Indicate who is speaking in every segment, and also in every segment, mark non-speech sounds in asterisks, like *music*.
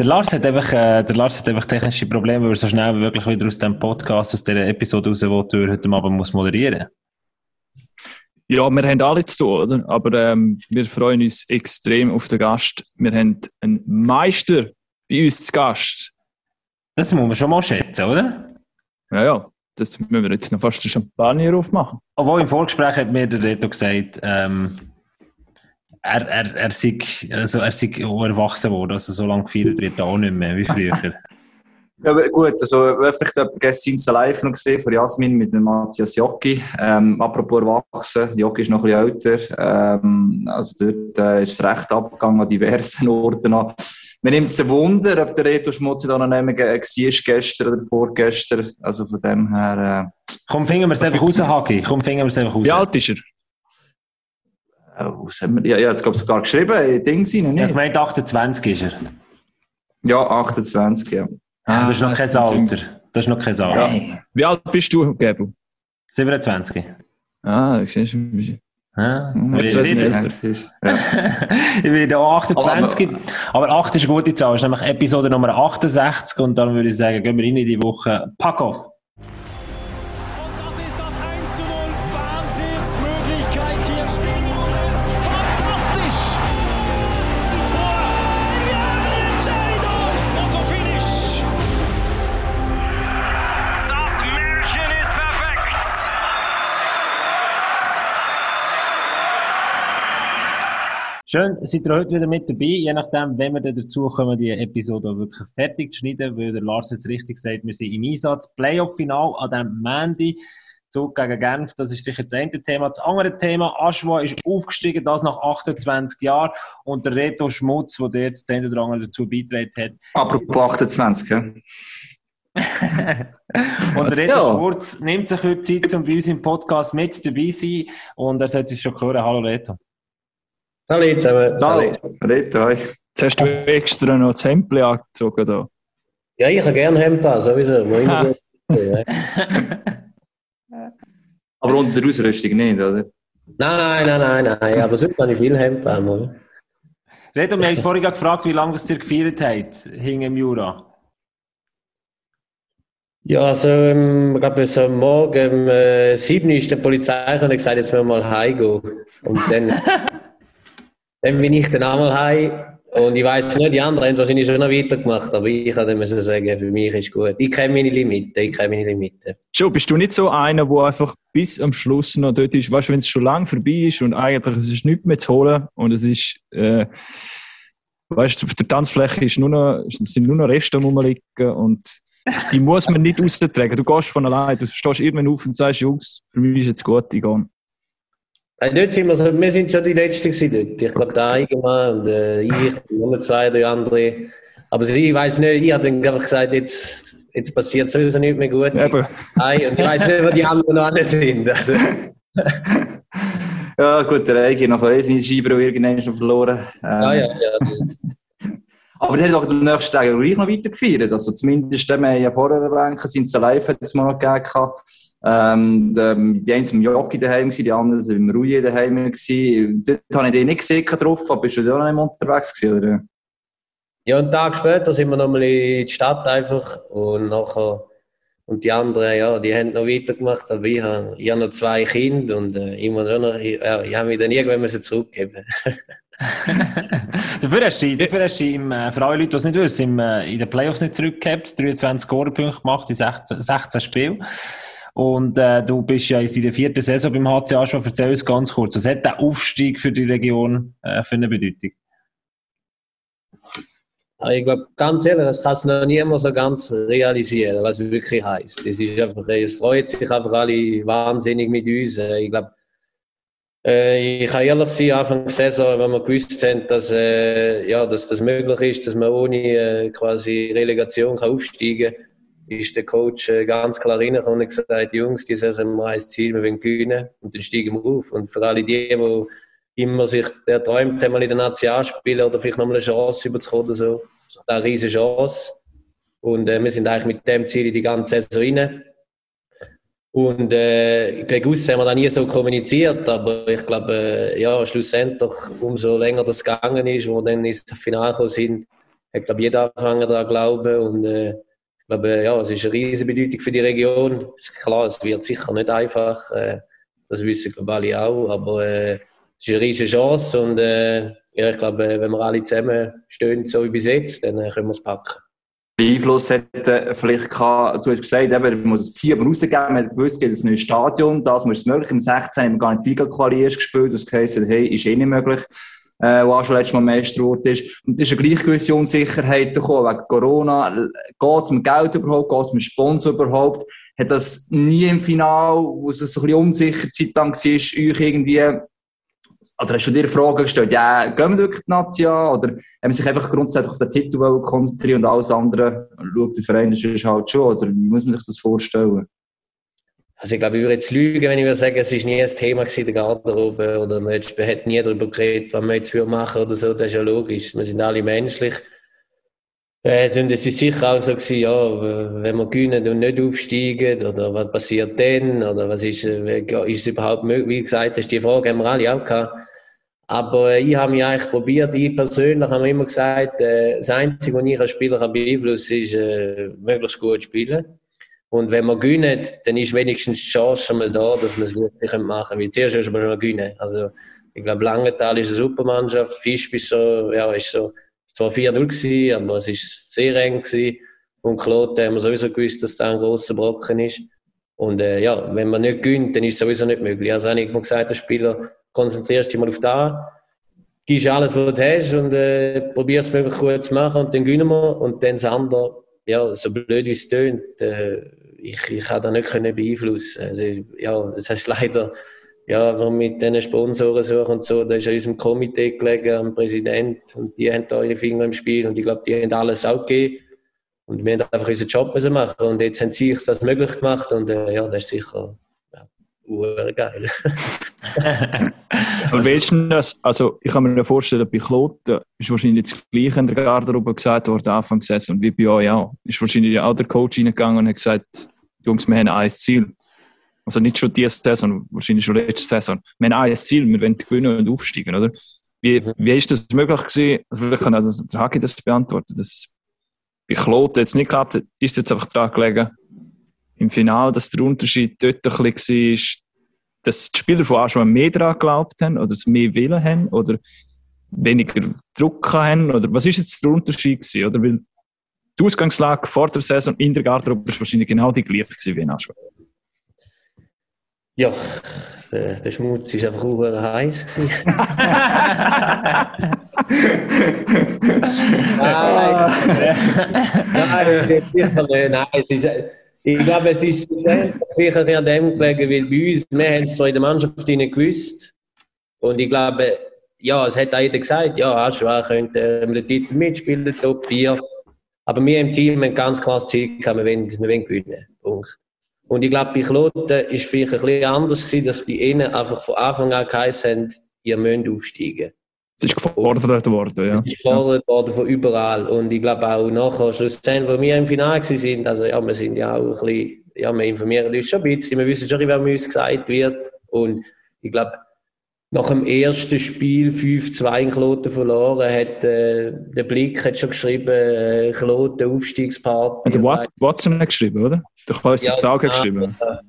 Speaker 1: Der Lars hat einfach, äh, der Lars hat einfach technische Probleme, weil er so schnell wie wirklich wieder aus dem Podcast, aus dieser Episode raus, wo er heute Abend muss moderieren
Speaker 2: Ja, wir haben alle zu tun, oder? Aber ähm, wir freuen uns extrem auf den Gast. Wir haben einen Meister bei uns zu Gast.
Speaker 1: Das muss man schon mal schätzen, oder?
Speaker 2: Ja, ja. Das müssen wir jetzt noch fast den Champagner aufmachen.
Speaker 1: Obwohl im Vorgespräch hat mir der Reto gesagt, ähm, er, er, er, sei, also er sei auch erwachsen worden, also so lange gefeiert wird er auch nicht mehr wie früher. *laughs*
Speaker 3: Ja, aber gut, also vielleicht habe ich gestern live noch gesehen von Jasmin mit dem Matthias Jocki. Ähm, apropos erwachsen, Jocki ist noch ein bisschen älter. Ähm, also dort äh, ist es recht abgegangen an diversen Orten. An. Mir nimmt es ein Wunder, ob der Reto Schmutz da noch nicht mehr war gestern oder vorgestern. Also von dem her...
Speaker 1: Äh, Komm, fingen wir es einfach raus, Hagi. Komm, fingen wir es einfach raus.
Speaker 2: Wie alt ist er?
Speaker 3: Äh, was haben wir? Ja, ja, jetzt glaube ich sogar geschrieben, Ding sind
Speaker 1: nicht. Ja, ich meine 28 ist er.
Speaker 3: Ja, 28, ja.
Speaker 1: Ah, das ist noch kein Alter. Das ist noch kein Alter. Ja.
Speaker 2: Wie alt bist du, Gebo?
Speaker 1: 27.
Speaker 2: Ah, du siehst ein bisschen.
Speaker 1: Ja, ich, *laughs* ich bin auch 28, aber, aber 8 ist eine gute Zahl. Das ist nämlich Episode Nummer 68 und dann würde ich sagen, gehen wir rein in die Woche. Pack auf! Schön, seid ihr heute wieder mit dabei. Je nachdem, wenn wir dann dazu kommen, die Episode wirklich fertig zu schneiden, weil der Lars jetzt richtig sagt, wir sind im Einsatz. Playoff-Final an diesem Mandy. Zug gegen Genf, das ist sicher das eine Thema. Das andere Thema, Aschwa ist aufgestiegen, das nach 28 Jahren. Und der Reto Schmutz, der jetzt das Ende oder dazu beigetragen hat.
Speaker 3: Apropos 28, ja. *laughs*
Speaker 1: und der Reto Schmutz nimmt sich heute Zeit, um bei uns im Podcast mit dabei zu sein. Und er sollte uns schon hören. Hallo Reto.
Speaker 4: Hallo zusammen.
Speaker 3: Hallo. Hallo.
Speaker 2: Jetzt hast du extra noch das Hemd angezogen da.
Speaker 4: Ja, ich habe gerne Hemd an, sowieso. *laughs*
Speaker 3: aber unter der Ausrüstung nicht, oder?
Speaker 4: Nein, nein, nein, nein, nein. Aber sonst habe ich viel Hemd an. Oder?
Speaker 1: Reto, wir haben uns vorhin gefragt, wie lange das ihr gefeiert habt, hing im Jura.
Speaker 4: Ja, also, ähm, ich glaube, so morgen um äh, 7 Uhr ist der Polizei und gesagt, jetzt müssen wir mal heimgehen. Und dann *laughs* dann bin ich dann einmal heim und ich weiß nicht, die anderen haben wahrscheinlich schon noch weitergemacht, aber ich kann dann sagen, für mich ist gut. Ich kenne meine Limiten, ich kenne meine Limiten.
Speaker 2: Schon, bist du nicht so einer, der einfach bis am Schluss noch dort ist, weißt du, wenn es schon lange vorbei ist und eigentlich es ist nichts mehr zu holen und es ist, äh, weißt du, auf der Tanzfläche ist nur noch, sind nur noch Reste rumliegen und die muss man nicht *laughs* austragen. Du gehst von allein, du stehst irgendwann auf und sagst, Jungs, für mich ist jetzt gut, ich gehe.
Speaker 4: Also dort sind wir, so, wir sind schon die Letzten dort. Ich glaube, der Eigenmann und äh, ich, noch zwei, drei andere. Aber ich weiß nicht, ich habe dann einfach gesagt, jetzt, jetzt passiert sowieso nicht mehr gut.
Speaker 2: Eben.
Speaker 4: Nein, und ich weiß nicht, wo die anderen noch alle sind. Also.
Speaker 3: ja, gut, der Eigi noch seine Scheibe irgendwann schon verloren.
Speaker 4: Ähm. Ja, ja, ja. *laughs*
Speaker 3: Aber der hat doch den nächsten Tag gleich noch weiter gefeiert. Also zumindest, wir haben ja vorher erwähnt, sind es live, hat es mal noch gegeben. Ähm, die einen waren im Jockey daheim, die anderen waren im Rouillet daheim. Dort habe ich dich nicht gesehen drauf, aber bist du da noch nicht unterwegs gewesen, oder?
Speaker 4: Ja, einen Tag später sind wir nochmal in die Stadt einfach und nachher und die anderen, ja, die haben noch weitergemacht, aber ich habe, ich habe noch zwei Kinder und äh, ich, muss noch, ich, ja, ich habe mich dann irgendwann müssen zurückgeben. *laughs*
Speaker 1: dafür hast du, dafür hast du im, äh, für alle Leute, die es nicht wissen, im, äh, in den Playoffs nicht zurückgehabt, 23 Scorepunkte gemacht in 16, 16 Spielen. Und äh, du bist ja in der vierten Saison beim HCA schon. Erzähl uns ganz kurz, was hat der Aufstieg für die Region äh, für eine Bedeutung?
Speaker 4: Ich glaube, ganz ehrlich, das kannst du noch niemand so ganz realisieren, was es wirklich heisst. Es, ist einfach, es freut sich einfach alle wahnsinnig mit uns. Ich glaube, äh, ich kann ehrlich sein, Anfang der Saison, wenn wir gewusst haben, dass, äh, ja, dass das möglich ist, dass man ohne äh, quasi Relegation kann aufsteigen kann, ist der Coach äh, ganz klar reingekommen und gesagt, Jungs, die Saison haben wir ein Ziel, wir wollen gewinnen und dann steigen wir auf. Und für alle die, die immer sich der träumt, mal in der Nation spielen oder vielleicht nochmal eine Chance überzukommen oder so, ist doch eine riesige Chance. Und äh, wir sind eigentlich mit dem Ziel in die ganze Saison rein. Und äh, bewusst haben wir da nie so kommuniziert, aber ich glaube, äh, ja, schlussendlich, umso länger das gegangen ist, wo wir dann ins Finale gekommen sind, hat, glaube jeder angefangen daran glauben und äh, glaube, ja, es ist eine riesige Bedeutung für die Region. Ist klar, es wird sicher nicht einfach, äh, das wissen glaube alle auch, aber äh, es ist eine riesige Chance und äh, ja, ich glaube, wenn wir alle zusammen stehen, so wie bis jetzt, dann äh, können wir es packen.
Speaker 3: Einfluss hätte vielleicht gehabt, du hast gesagt, eben, man muss Ziel aber rausgeben, man hat gewusst, es gibt ein neues Stadion, das muss möglich. Im 16 haben wir gar nicht Liga-Quali gespielt, das heisst, hey, ist eh nicht möglich, äh, wo auch schon letztes Mal Meister ist. Und es ist eine gleich gewisse Unsicherheit gekommen, wegen Corona, geht es mit Geld überhaupt, geht es mit Sponsor überhaupt, hat das nie im Final, wo es so bisschen unsicher Zeit lang war, euch irgendwie oder hast du dir Fragen gestellt, ja, gehen wir wirklich die Nazi? Oder haben sich einfach grundsätzlich auf den Titel konzentrieren und alles andere schaut der Verein das ist halt schon? Oder wie muss man sich das vorstellen?
Speaker 4: Also ich glaube, ich würde jetzt lügen, wenn ich würde sagen, es war nie ein Thema in der Garderobe oder man hat nie darüber geredet, was man jetzt machen oder so. Das ist ja logisch. Wir sind alle menschlich. Äh, es ist sicher auch so gewesen, ja, wenn wir gewinnen und nicht aufsteigen, oder was passiert dann, oder was ist, äh, ist es überhaupt möglich? Wie gesagt, das ist die Frage, haben wir alle auch gehabt. Aber äh, ich habe mich eigentlich probiert, ich persönlich habe immer gesagt, das Einzige, was ich als Spieler beeinflussen kann, ist, möglichst gut spielen. Und wenn wir gewinnen, dann ist wenigstens die Chance mal da, dass wir es wirklich machen können. Weil zuerst müssen wir noch gewinnen. Also, ich glaube, Langenthal ist eine super Mannschaft, Fisch ist so, ja, ist so, zwar 4-0 gewesen, aber es war sehr eng gewesen. Und Kloten haben wir sowieso gewusst, dass das ein grosser Brocken ist. Und äh, ja, wenn man nicht gönnt, dann ist es sowieso nicht möglich. Also habe ich immer gesagt, der Spieler, konzentrierst dich mal auf das, gibst alles, was du hast und äh, probierst es möglichst gut zu machen und dann gewinnen wir. Und dann das andere, ja, so blöd wie es tönt, äh, ich, ich kann das nicht beeinflussen. Also, ja, das heißt leider ja, mit diesen Sponsoren suchen und so, da ist an unserem Komitee gelegen, am Präsident, und die haben da ihre Finger im Spiel und ich glaube, die haben alles auch gegeben. Und wir haben einfach unseren Job müssen machen und jetzt haben sie sich das möglich gemacht und äh, ja, das ist sicher geil. *laughs*
Speaker 2: Und das, also ich kann mir vorstellen, bei Kloten ist wahrscheinlich das Gleiche in der Garderobe gesagt worden, Anfang der Saison, wie bei euch auch. Ist wahrscheinlich auch der Coach reingegangen und hat gesagt, Jungs, wir haben ein Ziel. Also nicht schon diese Saison, wahrscheinlich schon letzte Saison. Wir haben ein Ziel, wir wollen gewinnen und aufsteigen, oder? Wie, mhm. wie ist das möglich gewesen? Also vielleicht kann also der Hagi das beantworten, dass es bei Kloten jetzt nicht geklappt hat. Ist es jetzt einfach daran gelegen, im Finale, dass der Unterschied dort ein bisschen war, dass die Spieler von schon mehr daran geglaubt haben oder es mehr Willen haben oder weniger Druck haben? Oder was ist jetzt der Unterschied gewesen? Oder weil die Ausgangslage vor der Saison in der Garderobe ist wahrscheinlich genau die gleiche gewesen wie in Aschwell.
Speaker 4: Ja, der, der Schmutz war einfach auch heiß. *laughs* *laughs* nein, nein, nein, *laughs* es ist, ich glaube, es ist sicher an dem gelegen, weil bei uns, wir haben es zwar in der Mannschaft nicht gewusst und ich glaube, ja, es hat auch jeder gesagt, ja, Aschwa könnte um den Titel mitspielen, Top 4. Aber wir im Team haben ganz klar das Ziel gehabt, wir wollen, wir wollen gewinnen. Punkt. Und ich glaube, bei Kloten war es vielleicht ein bisschen anders gewesen, dass die ihnen einfach von Anfang an geheißen haben, ihr müsst aufsteigen.
Speaker 2: Es ist gefordert worden, ja. Es
Speaker 4: ist gefordert worden von überall. Und ich glaube auch nachher, schlussendlich, wo wir im Finale sind, also ja, wir sind ja auch ein bisschen, ja, wir informieren uns schon ein bisschen, wir wissen schon, was uns gesagt wird. Und ich glaube, nach dem ersten Spiel 5-2 in Kloten verloren, hat äh, der Blick hat schon geschrieben, äh, Kloten Aufstiegsparty.
Speaker 2: Hat der Watson nicht geschrieben, oder? Der Klaus ja, Zager ja, geschrieben.
Speaker 4: Ja,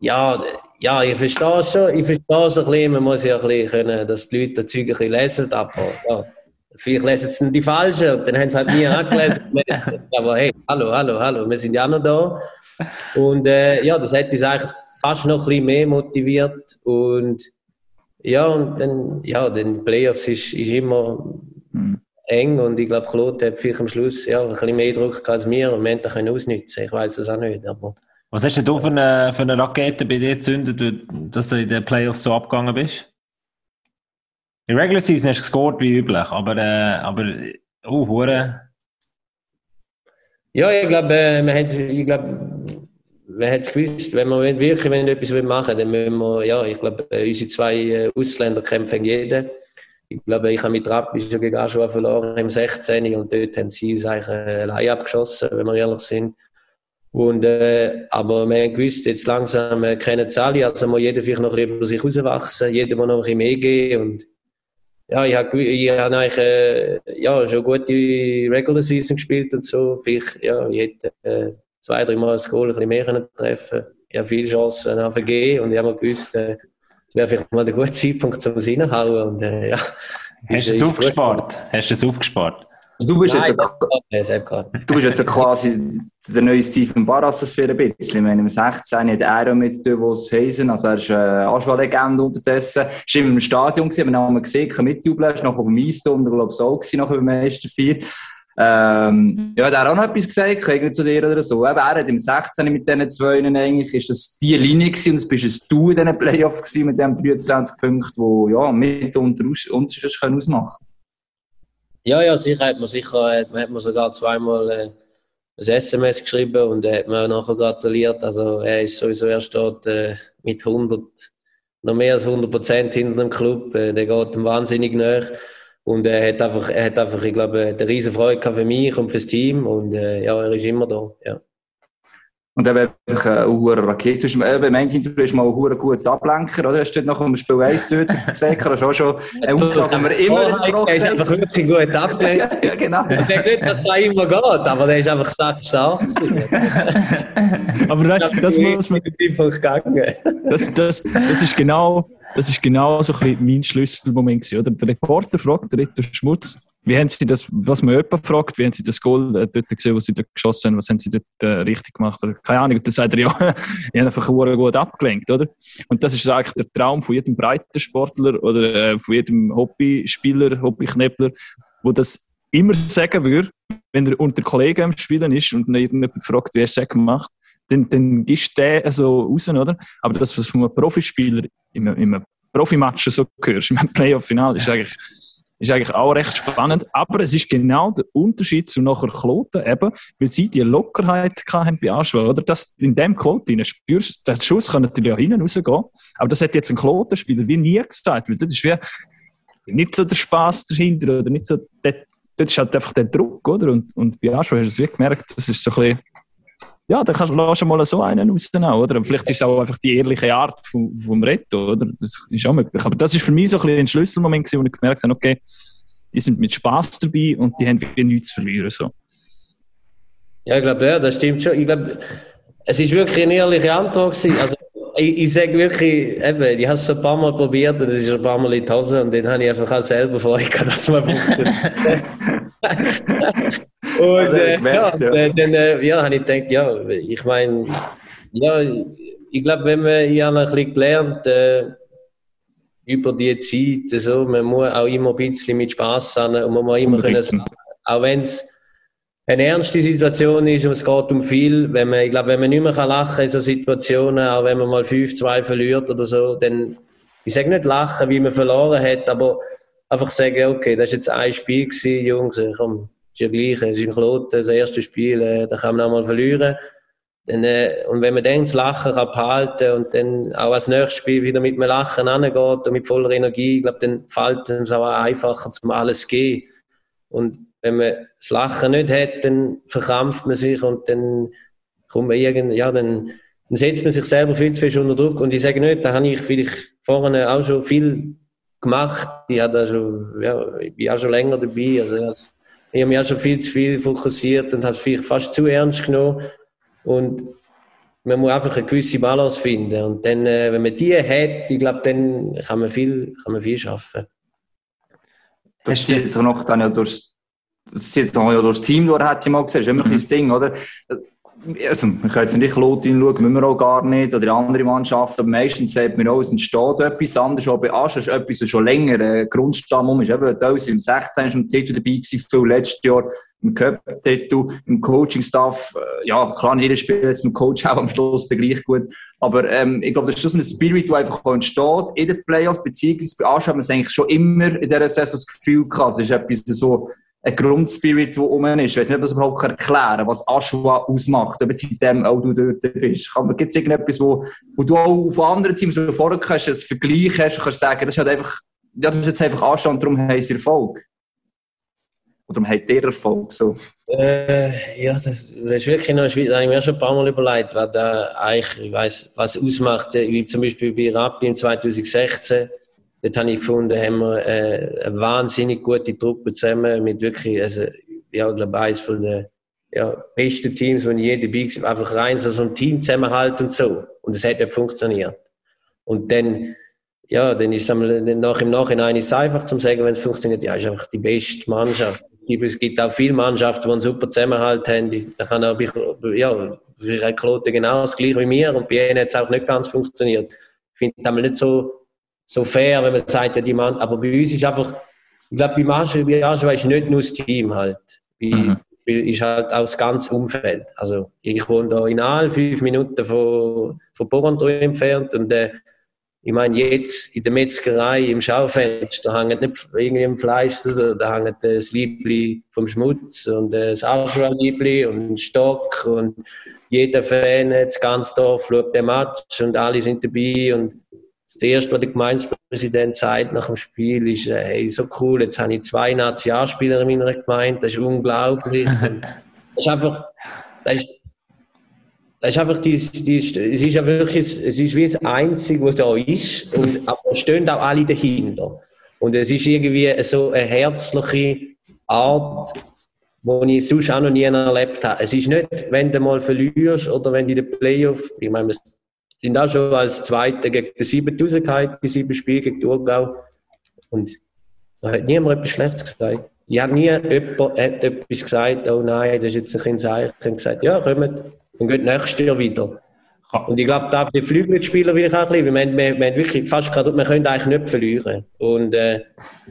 Speaker 4: ja, ich verstehe schon, ich verstehe es ein bisschen, man muss ja ein bisschen können, dass die Leute das Zeug ein bisschen lesen, aber ja, vielleicht lesen sie die Falschen und dann haben sie halt nie angelesen. *laughs* aber hey, hallo, hallo, hallo, wir sind ja noch da. Und äh, ja, das hat uns eigentlich fast noch ein bisschen mehr motiviert und ja, und dann, ja, den Playoffs ist, ist immer mhm. eng und ich glaube, Claude hat vielleicht am Schluss ja, ein bisschen mehr Druck als wir und wir haben das ausnutzen Ich weiß das auch nicht. Aber
Speaker 1: Was hast du für eine, für eine Rakete bei dir gezündet, dass du in den Playoffs so abgegangen bist? In Regular Season hast du gescored wie üblich, aber, äh, aber oh, hure.
Speaker 4: Ja, ich glaube, äh, man hat, es gewusst, wenn wir wirklich wenn etwas machen wollen, dann müssen wir, ja, ich glaube, äh, unsere zwei äh, Ausländer kämpfen jeden. Ich glaube, ich habe mit Rappi schon gegen Aschua verloren im 16. und dort haben sie es eigentlich äh, allein abgeschossen, wenn wir ehrlich sind. Und, äh, aber wir haben gewusst, jetzt langsam äh, kennen es alle, also muss jeder vielleicht noch ein bisschen über sich rauswachsen, jeder muss noch ein bisschen mehr gehen und ja, ich habe ich hab eigentlich äh, ja, schon gute Regular Season gespielt und so. Vielleicht, ja, ich hätte äh, zwei, drei Mal das Goal ein bisschen mehr können treffen Ich habe viele Chancen AVG und ich habe gewusst, äh, es wäre vielleicht mal der gute Zeitpunkt zum Reinhauen. Und, äh, ja,
Speaker 1: Hast du es aufgespart? Hast du es aufgespart?
Speaker 3: Du bist,
Speaker 4: Nein,
Speaker 3: jetzt,
Speaker 4: hat
Speaker 3: du bist jetzt ja quasi der neue Steven Barras für ein bisschen. Ich meine, im 16 hat er mit Devos Heisen, also er ist eine Aschwa-Legende unterdessen. Ist immer im Stadion gewesen, wir haben ihn gesehen, kann mitjubeln, ist noch auf dem Eis und ich glaube, so gewesen, nach dem Meister 4. Ähm, ja, der hat auch noch etwas gesagt, irgendwie zu dir oder so. Eben, er hat im 16 mit diesen zwei eigentlich, ist das die Linie gewesen und das bist es du in diesen Playoffs gewesen mit dem 23 Punkten, wo, ja, mit unter Unterschied können ausmachen
Speaker 4: Ja, ja, sicher hat man sicher, hat, hat man sogar zweimal äh, ein SMS geschrieben und er hat mir nachher gratuliert. Also er ist sowieso, er steht äh, mit 100, noch mehr als 100 Prozent hinter dem Club. Äh, der geht ihm wahnsinnig nach. Und er hat einfach, er hat einfach, ich glaube, eine riesen Freude für mich und fürs Team. Und äh, ja, er ist immer da. Ja.
Speaker 3: Und eben einfach eine hohe Rakete. Du hast, beim Interview ist mal ein hoher guter Ablenker, oder? Hast du nach dem Spiel 1 dort gesehen? *laughs* Das ist auch schon eine Aussage, die wir immer
Speaker 4: Er ist einfach wirklich gut abgelenkt. *laughs*
Speaker 3: ja, genau.
Speaker 4: Ich sage nicht, dass er immer geht, aber der ist einfach stark stark. *laughs*
Speaker 2: aber das, das muss man... Das, das, das ist genau das ist genau so ein bisschen mein Schlüsselmoment gewesen, oder? Der Reporter fragt, der Ritter Schmutz, wie haben Sie das, was man jemand fragt, wie haben Sie das Goal äh, dort gesehen, was Sie dort geschossen haben, was haben Sie dort äh, richtig gemacht? Oder, keine Ahnung, dann sagt er, ja, *laughs* ich habe einfach gut abgelenkt, oder? Und das ist eigentlich der Traum von jedem Breitensportler oder äh, von jedem Hobbyspieler, Hobbyknäppler, wo das immer sagen würde, wenn er unter Kollegen am Spielen ist und irgendjemand fragt, wie du das gemacht, dann, dann gibst du den so raus, oder? Aber das, was von einem Profispieler im, im Profimatch so hörst, im Playoff-Final, ist eigentlich, ist eigentlich auch recht spannend. Aber es ist genau der Unterschied zu nachher Kloten, eben, weil sie die Lockerheit hatten bei Aschwa, oder? Das, in dem Quote spürst du, der Schuss kann natürlich auch hinten rausgehen, aber das hat jetzt ein Klotenspieler wie nie gesagt, weil das ist wie nicht so der Spaß dahinter, oder nicht so, dort, dort ist halt einfach der Druck, oder? Und, und bei Aschwa hast du es wie gemerkt, das ist so ein bisschen, ja, dann kannst du schon mal so einen rausnehmen, oder? vielleicht ist es auch einfach die ehrliche Art vom, vom Retto, oder? Das ist auch möglich. Aber das ist für mich so ein, bisschen ein Schlüsselmoment, wo ich gemerkt habe, okay, die sind mit Spaß dabei und die haben wie nichts zu verlieren. So.
Speaker 4: Ja, ich glaube, ja, das stimmt schon. Ich glaube, es ist wirklich eine ehrliche Antwort gewesen. Also, ich, ich sage wirklich, eben, ich habe es ein paar Mal probiert und es ist ein paar Mal in die Hose und dann habe ich einfach auch selber Freude gehabt, dass man funktioniert. *laughs* und also, äh, gemerkt, ja, ja. dann äh, ja, habe ich gedacht, ja, ich meine, ja, ich glaube, wenn man, ich habe ein bisschen gelernt, äh, über die Zeit, so, man muss auch immer ein bisschen mit Spaß haben und man muss immer können, auch wenn es eine ernste Situation ist und es geht um viel, wenn man, ich glaube, wenn man nicht mehr lachen kann in so Situationen, auch wenn man mal 5-2 verliert oder so, dann, ich sage nicht lachen, wie man verloren hat, aber einfach sagen, okay, das war jetzt ein Spiel gewesen, Jungs, komm, ist ja gleich, es ist Kloten, das erste Spiel, äh, da kann man auch mal verlieren. Dann, äh, und wenn man dann das Lachen kann behalten und dann auch als nächstes Spiel wieder mit dem Lachen angeht und mit voller Energie, ich dann fällt es auch einfacher, zum alles gehen. Und wenn man das Lachen nicht hat, dann verkrampft man sich und dann kommt man irgend, ja, dann, dann setzt man sich selber viel zu viel unter Druck. Und ich sage nicht, da habe ich vielleicht vorhin auch schon viel gemacht. Ich, habe schon, ja, ich bin auch schon länger dabei. Also ich habe mich auch schon viel zu viel fokussiert und habe es vielleicht fast zu ernst genommen. Und man muss einfach eine gewisse Balance finden. Und dann, äh, wenn man die hat, ich glaube, dann kann man viel, kann man viel schaffen.
Speaker 3: Das zieht sich noch dann ja durchs, das zieht sich ja durchs Team durch, hat ich mal gesehen. Das ist immer mhm. ein Ding, oder? Also, wir können jetzt nicht Lot hinschauen, müssen wir auch gar nicht, oder andere Mannschaften, aber meistens sagt man auch, es entsteht etwas anderes, bei Asch ist etwas, was schon länger ein Grundstamm um ist, eben, da im 16. ist im Titel dabei gewesen, viel letztes Jahr im Cup-Titel, im Coaching-Staff, äh, ja, klar, nicht jeder spielt jetzt mit dem Coach auch am Schluss der gleich gut, aber ähm, ich glaube, das ist schon so ein Spirit, der einfach entsteht in den Playoffs, beziehungsweise bei Asch hat man es eigentlich schon immer in dieser Saison das Gefühl gehabt, es ist etwas so, ein Grundspirit, der rum ist. Ich weiß nicht, ob das überhaupt erklären kann, was Aschua ausmacht, ob seitdem auch du dort bist. Gibt es irgendetwas, wo, du auch von anderen Teams, du vorher ein Vergleich hast kannst sagen, das ist einfach, ja, das ist jetzt einfach Aschua und darum haben Erfolg? Oder haben der Erfolg so?
Speaker 4: Äh, ja, das, das ist wirklich noch schwierig. Da habe ich mir schon ein paar Mal überlegt, was da eigentlich, ich weiss, was ausmacht, wie zum Beispiel bei Rappi im 2016 dort habe ich gefunden, haben wir äh, eine wahnsinnig gute Truppe zusammen mit wirklich, also, ja, ich glaube, eines von den ja, besten Teams, wo ich je dabei war, einfach rein so, so ein Team zusammenhalten und so. Und es hat nicht funktioniert. Und dann, ja, dann ist es nach, im Nachhinein ist es einfach zu sagen, wenn es funktioniert, ja, ist einfach die beste Mannschaft. Es gibt auch viele Mannschaften, die einen super Zusammenhalt haben. Da kann auch, ja, für Klote genau das gleiche wie mir und bei ihnen hat es auch nicht ganz funktioniert. Ich finde es nicht so, so fair, wenn man sagt, ja, die Mann, aber bei uns ist einfach, ich glaube, bei Marsch, bei Aschwa ist nicht nur das Team halt. Bei, mhm. ist halt auch das ganze Umfeld. Also, ich wohne da in Aal, fünf Minuten von, von Borondro entfernt und äh, ich meine, jetzt in der Metzgerei im Schaufenster hängt nicht irgendwie im Fleisch, also, da hängt das Liebli vom Schmutz und das Arschwa-Liebli und ein Stock und jeder Fan, das ganze Dorf schaut den Match und alle sind dabei und das erste, was der Gemeindepräsident sagt nach dem Spiel, ist, äh, hey, so cool, jetzt habe ich zwei Nationalspieler in meiner Gemeinde, das ist unglaublich. *laughs* das ist einfach, das ist, das ist einfach die, die, es ist ja wirklich, es ist wie das Einzige, was da ist, und, aber es stehen auch alle dahinter. Und es ist irgendwie so eine herzliche Art, die ich sonst auch noch nie erlebt habe. Es ist nicht, wenn du mal verlierst oder wenn du in den Playoff, ich meine, sind auch schon als Zweiter gegen die 7000 gehalten, die sieben Spiele gegen Thurgau. Und da hat niemand etwas Schlechtes gesagt. Ich habe nie jemand hat etwas gesagt, oh nein, das ist jetzt ein Zeichen. Ich habe gesagt, ja, kommt, dann geht nächstes Jahr wieder. Und ich glaube, da die Flügelspieler will ich auch ein bisschen, wir, wir, wir haben wirklich fast gerade, wir können eigentlich nicht verlieren. Und äh,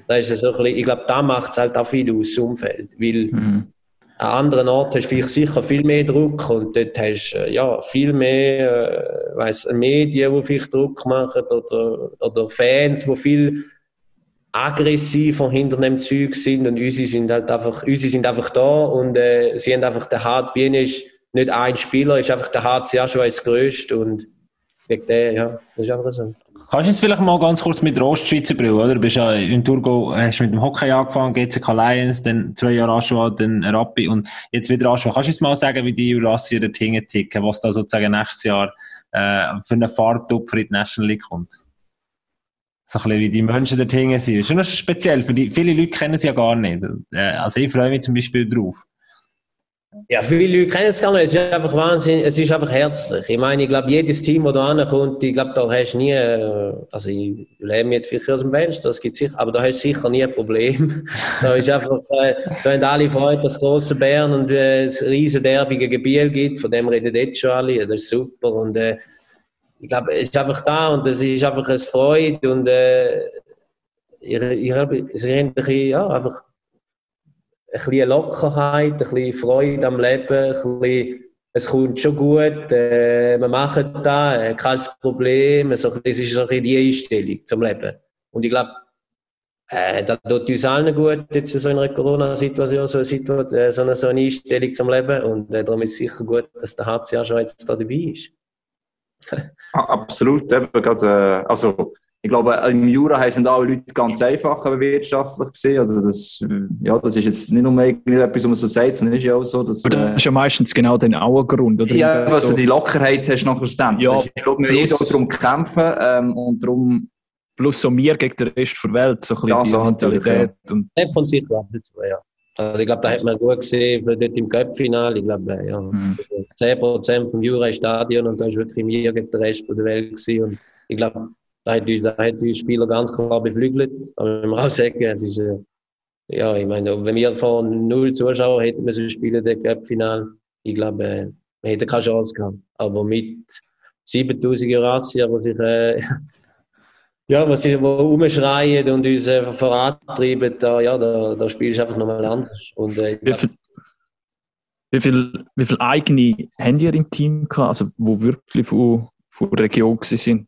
Speaker 4: da ist es so ein bisschen, ich glaube, da macht es halt auch viel aus, das Umfeld. Weil mhm. An anderen Orten hast du vielleicht sicher viel mehr Druck und dort hast du äh, ja, viel mehr äh, weiss, Medien, die vielleicht Druck machen oder, oder Fans, die viel aggressiver hinter dem Zeug sind und unsere sind halt einfach, unsere sind einfach da und äh, sie haben einfach den Hart, wie ist nicht ein Spieler, ist einfach der HCA schon als größte und wegen der, ja, das ist einfach so.
Speaker 1: Kannst du jetzt vielleicht mal ganz kurz mit der Ostschweizer Brille, oder? Du bist ja in Thurgau, hast mit dem Hockey angefangen, GCK Lions, dann zwei Jahre Aschua, dann Rappi und jetzt wieder Aschua. Kannst du jetzt mal sagen, wie die Jurassier dort ticken, was da sozusagen nächstes Jahr äh, für eine Fahrt in die National League kommt? So ein bisschen wie die Menschen dort sind. Das ist schon speziell, für die, viele Leute kennen sie ja gar nicht. Äh, also ich freue mich zum Beispiel drauf.
Speaker 4: Ja, viele Leute kennen es gar nicht. Es ist einfach Wahnsinn, es ist einfach herzlich. Ich meine, ich glaube, jedes Team, das da ankommt, ich glaube, da hast du nie, äh, also ich lebe jetzt vielleicht aus dem Fenster, das gibt sicher, aber da hast du sicher nie ein Problem. *laughs* da ist einfach, äh, da haben alle Freude, dass große Bern und äh, es riesen derbige Gebiet gibt, von dem reden jetzt schon alle, das ist super und äh, ich glaube, es ist einfach da und es ist einfach eine Freude und äh, ich, ich, es ist ein bisschen, ja, einfach ein bisschen Lockerheit, ein bisschen Freude am Leben, ein bisschen, es kommt schon gut, äh, wir machen das, äh, kein Problem. So, das ist so ein bisschen die Einstellung zum Leben. Und ich glaube, äh, das tut uns allen gut, jetzt so in einer Corona-Situation, so, eine äh, so, eine, so eine Einstellung zum Leben. Und äh, darum ist es sicher gut, dass der HCA schon jetzt da dabei ist.
Speaker 3: Absolut, eben gerade, äh, also ich glaube, im Jura sind alle Leute ganz einfach wirtschaftlich gesehen. Also das, ja, das ist jetzt nicht nur etwas, was man so sagt, sondern ist ja auch so, dass...
Speaker 2: Aber das ist ja meistens genau dann auch ein Grund, oder?
Speaker 3: Ja, also die Lockerheit hast du nachher dann. Ja, ich glaube, wir jeder darum kämpfen ähm, und darum...
Speaker 2: Plus so mir gegen den Rest der Welt, so ein bisschen ja, die so Mentalität.
Speaker 4: Ja. Und von sich dazu, ja. Also ich glaube, da hat man gut gesehen, dort im Cup-Final, ich glaube, ja, mhm. 10% vom Jura-Stadion und da ist wirklich mir gegen den Rest der Welt gewesen. Und ich glaube, da hat uns, da hat die Spieler ganz klar beflügelt. Aber wenn wir auch sagen, es ist, äh, ja, ich meine, wenn wir von null Zuschauer hätten müssen spielen, der Cup-Final, ich glaube, äh, wir hätten keine Chance gehabt. Aber mit 7000 Jurassier, die sich, äh, *laughs* ja, was sie rumschreien und uns äh, vorantreiben, da, ja, da, da spielst du einfach nochmal anders. Und, äh,
Speaker 2: wie, viel, wie, viel, wie viel eigene ihr im Team gehabt, also wo wirklich von, von der Region sind?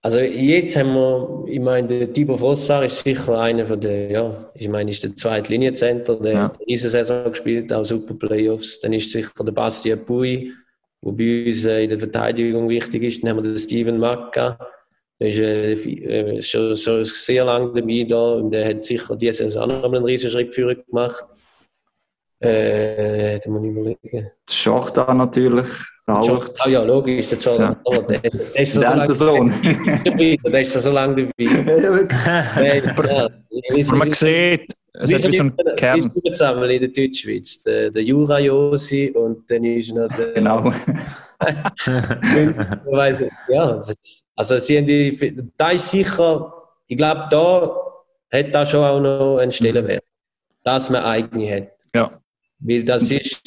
Speaker 4: Also jetzt haben wir, ich meine, der Tibor Fossar ist sicher einer von der, ja, ich meine, ist der zweite Linienzenter, der ja. hat diese Saison gespielt, auch Super Playoffs. Dann ist sicher der Bastian Pui, der bei uns äh, in der Verteidigung wichtig ist. Dann haben wir den Steven Macca, der ist äh, schon, schon sehr lange dabei da und der hat sicher diese Saison noch einen riesen Schritt für gemacht. Äh, da muss ich überlegen.
Speaker 3: Schach da natürlich.
Speaker 4: Ah ja, logisch, der Jordan ja. der, der, der ist so, so lange Sohn. *laughs* der ist so lange dabei. *laughs*
Speaker 2: ja, man sieht, es hat wie so ein Kern.
Speaker 4: Wir zusammen in der Deutschschweiz. Der, der Jura Josi und dann ist noch der...
Speaker 3: Genau. *laughs*
Speaker 4: ja, also sie haben die, da ist sicher, ich glaube, da hat da schon auch noch einen Stellenwert, dass man eigene hat.
Speaker 2: Ja.
Speaker 4: Weil das ist,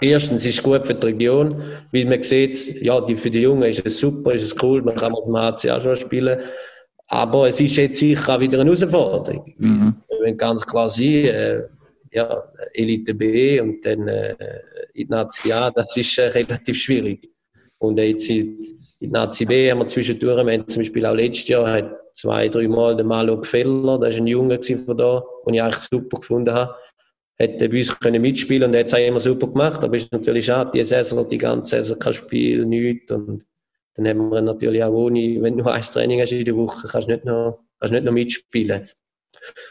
Speaker 4: erstens ist gut für die Region, weil man sieht, ja, die, für die Jungen ist es super, ist es cool, man kann mit dem HC auch schon spielen. Aber es ist jetzt sicher auch wieder eine Herausforderung. Mhm. Wir ganz klar sein, äh, ja, Elite B und dann äh, in Nazi A, das ist äh, relativ schwierig. Und jetzt in, in die Nazi B haben wir zwischendurch, wir haben zum Beispiel auch letztes Jahr hat zwei, drei Mal den Malo Gefeller, das war ein Junge von da, den ich eigentlich super gefunden habe hätte bei uns können mitspielen und hat es immer super gemacht, aber es ist natürlich schade, die Saison, die ganze Saison kein Spiel, nichts und dann haben wir natürlich auch ohne, wenn du ein Training hast in der Woche, kannst du nicht noch, kannst nicht noch mitspielen.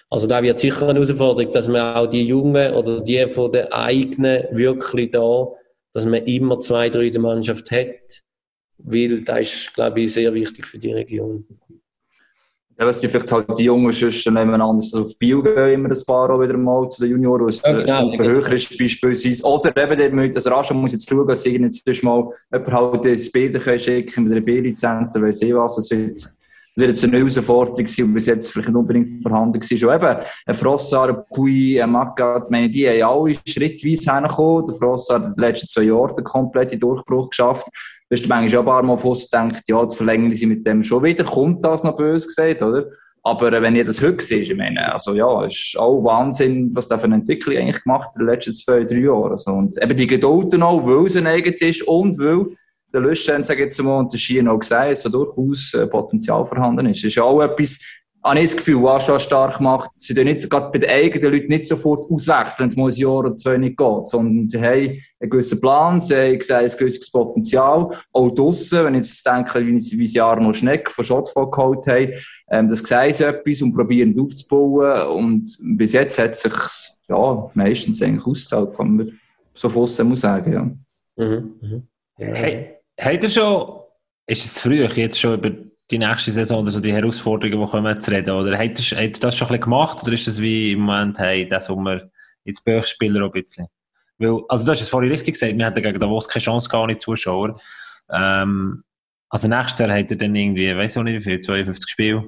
Speaker 4: Also da wird sicher eine Herausforderung, dass man auch die Jungen oder die von den eigenen wirklich da, dass man immer zwei, drei in der Mannschaft hat, weil das ist, glaube ich, sehr wichtig für die Region.
Speaker 3: Ja, was die vielleicht halt die jungen Schüchtern nebeneinander so auf Bio gehen, immer ein paar auch wieder mal zu den Junioren, wo es ja, genau, Stufe höher ist beispielsweise. Oder eben dort mit, also Rascha muss jetzt schauen, dass sie jetzt mal jemand halt ins Bilder schicken mit einer B-Lizenz, oder weiss ich was, es wird, es wird jetzt eine Herausforderung sein, die bis jetzt vielleicht nicht unbedingt vorhanden war. Schon eben, ein Frossar, ein Pui, ein Magat, meine, die haben alle schrittweise hergekommen. Der Frossar hat in den letzten zwei Jahren den kompletten Durchbruch geschafft. Hast du manchmal schon ein paar Mal fast gedacht, ja, jetzt verlängern sie mit dem schon wieder. Kommt das noch böse gesagt, oder? Aber äh, wenn ihr das heute seht, ich meine, also ja, ist auch Wahnsinn, was da für eine Entwicklung eigentlich gemacht hat in den letzten zwei, drei Jahren. Also, und eben die Geduld auch, weil es ein eigen ist und weil der Löschen, sag ich jetzt mal, und der Schien auch gesagt, so durchaus äh, Potenzial vorhanden ist. Das ist auch etwas, habe ich das Gefühl, was schon stark macht, sie dann nicht, gerade bei den eigenen Leuten nicht sofort auswechseln, wenn es mal ein Jahr oder zwei nicht geht, sondern sie haben einen gewissen Plan, sie haben gesagt, ein gewisses Potenzial, auch draussen, wenn ich jetzt denke, wie, sie Arno Schneck von Schottfall geholt haben, ähm, das sehen sie etwas und probieren aufzubauen und bis jetzt hat es sich ja, meistens eigentlich ausgezahlt, kann man so fast muss sagen, ja. Mhm,
Speaker 1: mhm. Hey, habt ihr schon, ist es früh, jetzt schon über die nächste Saison oder so die Herausforderungen, die kommen, zu reden? Oder habt ihr, habt ihr das schon ein bisschen gemacht oder ist das wie im Moment, hey, diesen Sommer jetzt Böchspieler ein bisschen? Weil, also du hast es vorhin richtig gesagt, wir hatten gegen Davos keine Chance gar nicht Zuschauer. Ähm, also nächstes Jahr hat er dann irgendwie, weiß ich auch nicht wie viel, 52 Spiele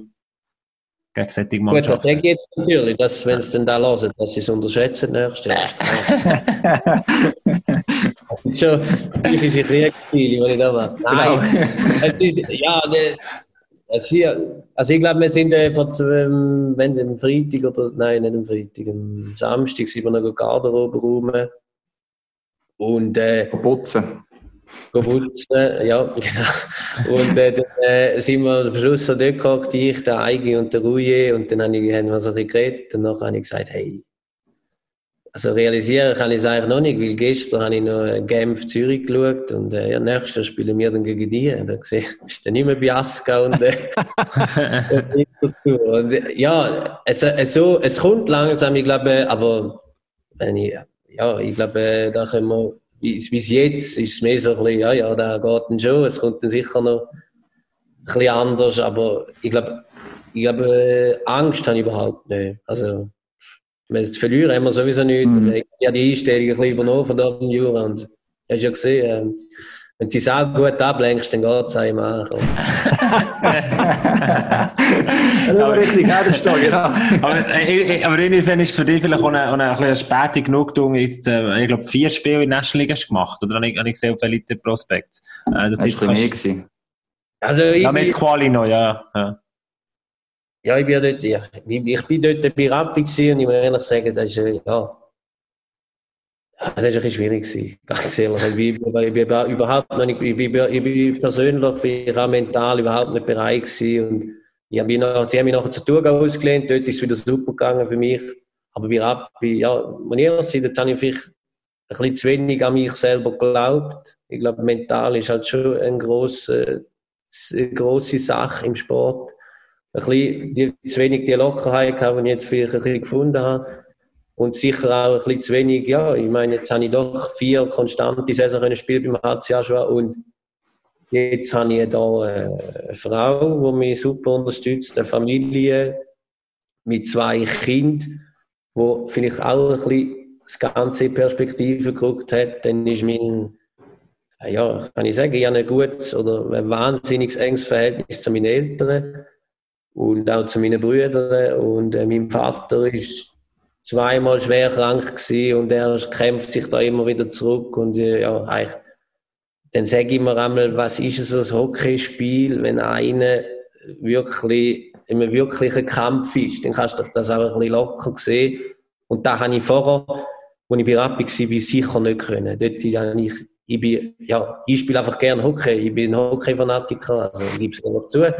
Speaker 1: gegen solche
Speaker 4: Mannschaften. Gut, dann geht es natürlich, dass, wenn es dann da hören, dass sie es unterschätzen nächstes Jahr. *laughs* schon typische Kriegsspiele, die ich da mache. Nein, genau. ja, also, also ich glaube, wir sind äh, vor zwei, wenn am Freitag oder nein, nicht am Freitag, am Samstag sind wir noch in Garderobe rum. Und äh,
Speaker 3: putzen.
Speaker 4: Putzen, ja, *laughs* genau. Und äh, dann äh, sind wir am Schluss so dort gehockt, ich, der Eigi und der Rouillet, und dann haben wir so ein bisschen geredet und dann habe ich gesagt, hey, also realisieren kann ich es eigentlich noch nicht, weil gestern habe ich noch Genf Zürich geschaut und äh, ja, nächstes Jahr spielen wir dann gegen die. Und da *laughs* ist dann nicht mehr Biasca und, äh, *laughs* und äh, ja, es, es, so, es kommt langsam, ich glaube, aber wenn ich, ja, ich glaube, da können wir, bis jetzt ist es mehr so ein bisschen, ja, ja, da geht dann schon, es kommt dann sicher noch ein bisschen anders, aber ich glaube, ich glaube, Angst habe ich überhaupt nicht. Also, es haben wir sowieso nicht. Mhm. Ich habe die Einstellung ein bisschen übernommen von dem Jura. Und du hast ja gesehen, wenn du sie auch gut ablenkst, dann geht es einem auch.
Speaker 3: aber richtig, ja, das genau.
Speaker 1: aber, inwiefern ist es für dich vielleicht auch eine, eine, eine späte Genugtuung, jetzt, ich glaube, vier Spiele in der National League gemacht, oder habe ich, habe ich gesehen auf Elite Prospects?
Speaker 3: Äh, das, das ist bei mir.
Speaker 1: Also, ich, ja, mit Quali noch, ja. ja.
Speaker 4: Ja, ich bin dort, ja, ich bin dort bei gewesen und ich muss ehrlich sagen, das ist, ja, war ein bisschen schwierig, gewesen, *laughs* ganz ehrlich. Ich ich bin überhaupt noch nicht, ich bin, ich bin persönlich, ich auch mental überhaupt nicht bereit gewesen und ich habe noch, sie haben mich nachher zu Thurgau ausgelehnt, dort ist es wieder super gegangen für mich. Aber bei Rappi, ja, muss ich ehrlich sein, dort habe ich vielleicht ein bisschen zu wenig an mich selber geglaubt. Ich glaube, mental ist halt schon eine grosse, eine grosse Sache im Sport ein bisschen, zu wenig die Lockerheit gehabt, die ich jetzt vielleicht ein bisschen gefunden habe. und sicher auch ein bisschen zu wenig, ja, ich meine, jetzt habe ich doch vier konstante Saison spielen beim HC Aschua und jetzt habe ich da eine Frau, die mich super unterstützt, eine Familie mit zwei Kindern, wo vielleicht auch ein bisschen das ganze Perspektive geguckt hat, dann ist mein, ja, kann ich sagen, ich habe ein gutes oder ein wahnsinnig enges Verhältnis zu meinen Eltern und auch zu meinen Brüdern. Und äh, mein Vater ist zweimal schwer krank gewesen und er kämpft sich da immer wieder zurück. Und äh, ja, eigentlich, dann sage ich mir einmal, was ist es ein Hockeyspiel, wenn einer wirklich in einem wirklichen Kampf ist, dann kannst du das auch ein bisschen locker sehen. Und da habe ich vorher, als ich bei Rappi war, sicher nicht können. Dort ich, ich, bin, ja, ich spiele einfach gerne Hockey, ich bin ein Hockey-Fanatiker, also ich gebe es noch zu.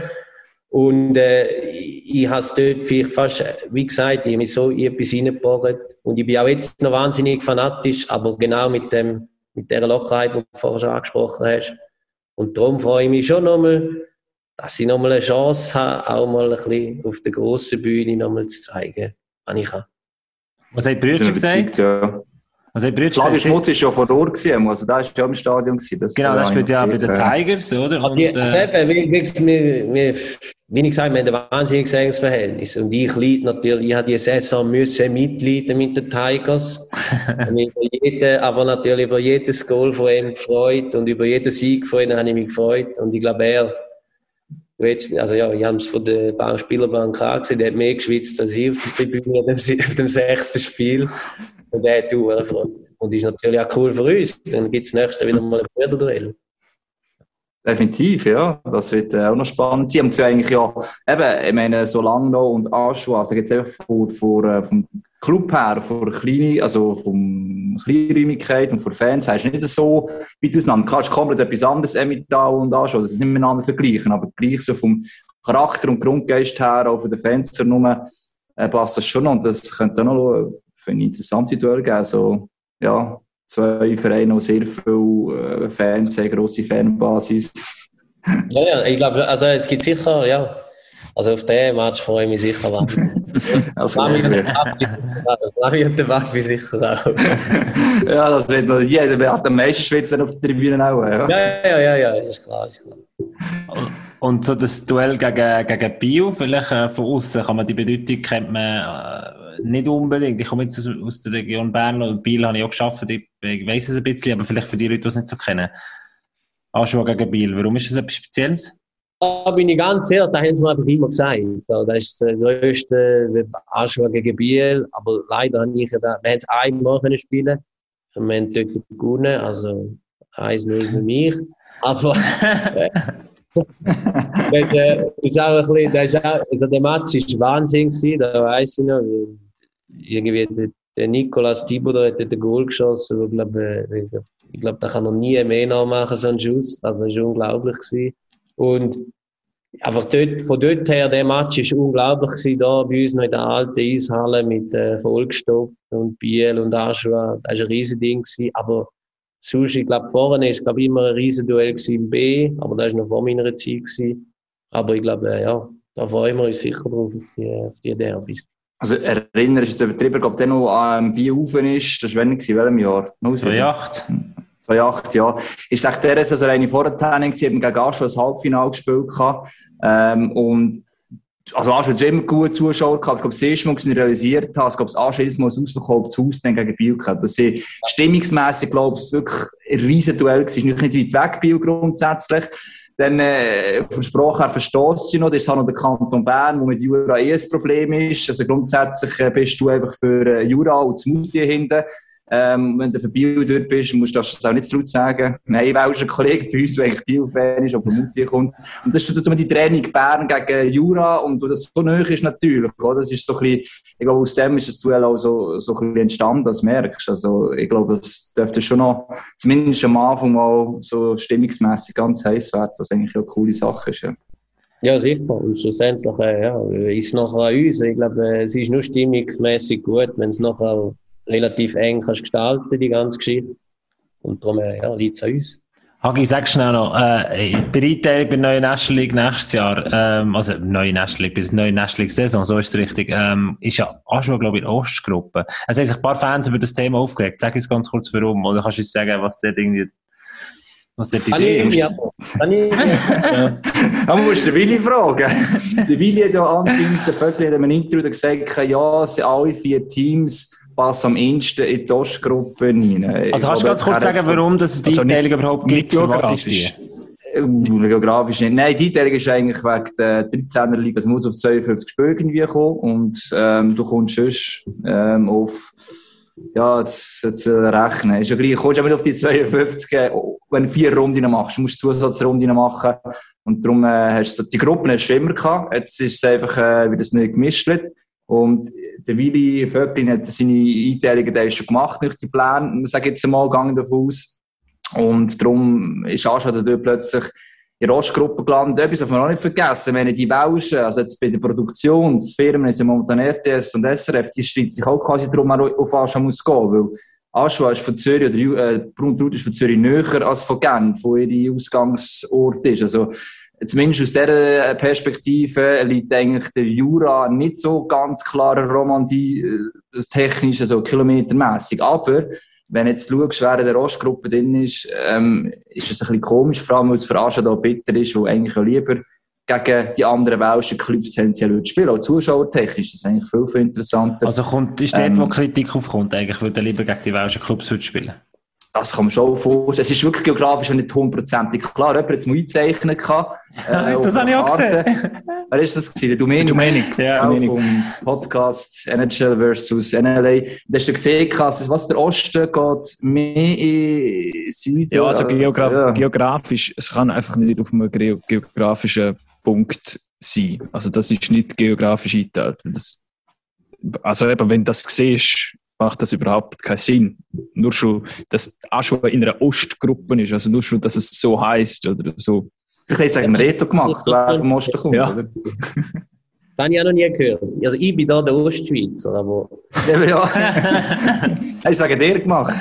Speaker 4: Und äh, ich habe es dort vielleicht fast, wie gesagt, ich habe mich so in etwas reingebohrt. Und ich bin auch jetzt noch wahnsinnig fanatisch, aber genau mit, dem, mit der Lockerheit, die du vorher schon angesprochen hast. Und darum freue ich mich schon nochmal, dass ich nochmal eine Chance habe, auch mal ein bisschen auf der grossen Bühne nochmal zu zeigen, was ich kann.
Speaker 1: Was hat Brüder gesagt?
Speaker 3: Ja. Also Flavio Schmutz war ja vor Ort, gewesen, also da war ja im Stadion. Gewesen,
Speaker 1: das genau, das spielt ja bei den Tigers, oder?
Speaker 4: Und, äh, wie, wie, wie, wie ich gesagt, wir haben ein wahnsinnig enges Verhältnis. Und ich leid natürlich, ich habe die Saison müssen mitleiden mit den Tigers. *laughs* jeden, aber natürlich über jedes Goal von ihm gefreut und über jeden Sieg von ihm habe ich mich gefreut. Und ich glaube, er, also ja, ich habe es von der Spielerbank angesehen, der hat mehr geschwitzt als ich auf Tribüne *laughs* auf dem sechsten Spiel. Und der hat auch gefreut. Und ist natürlich auch cool für uns. Dann gibt es nächstes wieder mal ein Brüderduell.
Speaker 3: Definitiv, ja. Das wird äh, auch noch spannend. Sie haben ja eigentlich ja, eben, ich meine, Solano und Aschua, also jetzt einfach von, von, äh, vom Club her, von kleine, also von Kleinräumigkeit und von Fans, heißt nicht so du es auseinander. Klar, ist komplett etwas anderes, Emmental und Aschua, das ist nicht miteinander vergleichen, aber gleich so vom Charakter und Grundgeist her, auch von den Fans nur, äh, passt das schon und das könnte auch noch für eine interessante Duell geben. Also, ja, zwei Vereine, die sehr viele äh, Fans, sehr grosse Fanbasis. *laughs*
Speaker 4: Ja, ja, ich glaube, also es gibt sicher, ja, also auf den Match freue ich mich sicher was. *laughs* also, Flavi und der Waffi sicher auch. *laughs*
Speaker 3: ja, das wird noch jeder, wer hat am meisten Schweizer auf der Tribüne auch.
Speaker 4: Ja, ja, ja, ja, ja ist klar, ist klar.
Speaker 1: Und so das Duell gegen, gegen Bio, vielleicht äh, von außen kann man die Bedeutung kennt man äh, nicht unbedingt. Ich komme jetzt aus, aus der Region Bern und Biel habe ich auch geschafft, ich, ich weiß es ein bisschen, aber vielleicht für die Leute, die es nicht so kennen. Aschua gegen Biel, warum ist das etwas Spezielles?
Speaker 4: Da bin ich ganz ehrlich, da haben sie mir einfach immer gesagt. Das ist der grösste Aschua gegen Biel, aber leider habe ich da, wir haben es einmal können spielen. Wir haben dort gewonnen, also eins nur für mich. Aber *laughs* *laughs* das, äh, ist auch ein bisschen, das ist auch, der Match war Wahnsinn da weiss ich noch. Irgendwie der, der Nicolas Thibodeau hat den Goal geschossen, wo, glaub, ich glaube, da kann er nie mehr nachmachen, so einen Schuss. Das war unglaublich. Gewesen. Und einfach dort, von dort her, der Match war unglaublich gewesen, da bei uns noch in der alten Eishalle mit äh, Volksstock und Biel und Aschua. Das war ein riesiges Ding gewesen, aber Sonst, ich glaube, vorne ist, glaube immer ein Riesenduell im B, aber das war noch vor meiner Zeit. Gewesen. Aber ich glaube, äh, ja, da freuen wir uns sicher drauf, auf die, auf die Derbys.
Speaker 3: Also erinnere ich mich übertrieben, glaube, der noch am Bier rauf ist, das war wann, in welchem Jahr?
Speaker 1: 2008.
Speaker 3: 2008, ja. Ist echt der Saison eine Vortraining, sie haben gegen Aschua das Halbfinale gespielt. Ähm, und also Asch hat immer gut Zuschauer gehabt. Ich glaube, das erste Mal, als ich realisiert habe, ich glaube, Asch jedes Mal ein ausverkauftes Haus gegen Biel gehabt. Das ist stimmungsmässig, glaube ich, wirklich ein riesen Duell gewesen. Nicht weit weg, Biel grundsätzlich. Dann, äh, von Sprache her verstoße ich noch. Das ist auch noch der Kanton Bern, wo mit Jura eh ein Problem ist. Also grundsätzlich äh, bist du einfach für äh, Jura und das Mutti hinten. Ähm, wenn du für Bio dort bist, musst du das auch nicht zu laut sagen. Nein, weil ist ein Kollege bei uns, der eigentlich Bio-Fan ist, von Mutti kommt. Und das ist die Training Bern gegen Jura und wo das so nöch ist natürlich, oder? Das ist so ein bisschen, ich glaube, aus dem ist das Duell auch so, so ein bisschen entstanden, das merkst. Also, ich glaube, das dürfte schon noch, zumindest am Anfang mal so stimmungsmässig ganz heiß werden, was eigentlich eine coole Sache ist, ja.
Speaker 4: Ja, sicher. Und schlussendlich äh, ja, ist nachher an uns. Ich glaube, äh, es ist nur stimmungsmäßig gut, wenn es nachher relativ eng kannst gestalten, die ganze Geschichte. Und darum äh, ja, liegt es an uns.
Speaker 1: Hagi, sag schnell noch, äh, bei Einteilung bei der neuen National League nächstes Jahr, ähm, also neue National League, bis neue National League Saison, so ist es richtig, ähm, ist ja Aschua, glaube ich, in der Ostgruppe. Es haben sich ein paar Fans über das Thema aufgeregt. Sag uns ganz kurz warum, oder kannst du uns sagen, was dort irgendwie, was die Idee ist?
Speaker 4: Ja, *laughs* ja.
Speaker 3: Aber musst du den Willi fragen. der Willi hat ja anscheinend, der Vögel hat in einem Interview gesagt, ja, es sind alle vier Teams, passen am ehesten in die Ostgruppe rein.
Speaker 1: Also kannst du ganz kurz sagen, warum dass es die
Speaker 2: Also nicht-
Speaker 1: Einteilung überhaupt gibt?
Speaker 2: nicht
Speaker 1: ist
Speaker 2: geografisch.
Speaker 1: die?
Speaker 3: Äh, Geografisch nicht. Nein, die Einteilung ist eigentlich wegen der 13er Liga, man muss auf 52 Spiele irgendwie kommen und ähm, du kommst sonst ähm, auf, ja, jetzt, jetzt äh, rechnen. Ist ja gleich, du kommst aber nicht auf die 52, äh, wenn du vier Runden machst. Du musst Zusatzrunden machen und darum äh, hast du die Gruppen hast du immer gehabt. Jetzt ist es einfach äh, wieder neu gemischt. Und der Willi Vöcklin hat seine Einteilungen der ist schon gemacht durch die Pläne. Sage jetzt einmal, gegangen davon aus. Und darum ist schon dort plötzlich in der Ostgruppe gelandet. Etwas darf man auch nicht vergessen. Wenn die Welschen, also jetzt bei den Produktionsfirmen, sind momentan RTS und SRF, die streiten sich auch quasi darum, auf Aschua muss gehen. Weil Aschua ist von Zürich, oder äh, Bruntrut ist von Zürich näher als von Genf, wo ihr Ausgangsort ist. Also, zumindest aus dieser Perspektive liegt eigentlich der Jura nicht so ganz klarer Romandie, äh, technisch, also kilometermässig. Aber, wenn du jetzt schaust, wer in der Ostgruppe drin ist, ähm, ist es ein bisschen komisch, vor allem, weil es für Aschua da bitter ist, wo eigentlich auch lieber gegen die anderen welschen Clubs tendenziell würde spielen. Auch zuschauertechnisch ist das eigentlich viel, viel interessanter.
Speaker 1: Also kommt, ist dort,
Speaker 3: Ähm,
Speaker 1: wo Kritik aufkommt, eigentlich würde er lieber gegen die welschen Clubs heute spielen?
Speaker 3: Das kann man schon vorstellen. Es ist wirklich geografisch noch nicht hundertprozentig klar. Jemand hat es mal eingezeichnet. gehabt, äh, *laughs*
Speaker 1: Das habe ich auch
Speaker 3: Karte.
Speaker 1: gesehen.
Speaker 3: Wer ist das gewesen? Der Dominik?
Speaker 2: Dominik,
Speaker 1: ja,
Speaker 2: Dominik.
Speaker 3: vom Podcast NHL versus NLA. Da hast du gesehen, dass was der Osten geht, mehr in Süden.
Speaker 2: Ja, also
Speaker 3: als-
Speaker 2: geograf
Speaker 3: ja.
Speaker 2: geografisch, es kann einfach nicht auf einem geo- geografischen Punkt sein. Also das ist nicht geografisch eingeteilt. Das, also eben, wenn du das siehst, macht das überhaupt keinen Sinn. Nur schon, dass auch schon in einer Ostgruppe ist, also nur schon, dass es so heißt oder so.
Speaker 3: Vielleicht haben sie einen Reto gemacht, wer vom Osten kommt.
Speaker 2: Ja.
Speaker 3: Oder? *laughs*
Speaker 4: Das habe ich auch noch nie gehört. Also ich bin da der Ostschweizer, aber *laughs*
Speaker 3: Ja, ja. ich sage dir gemacht.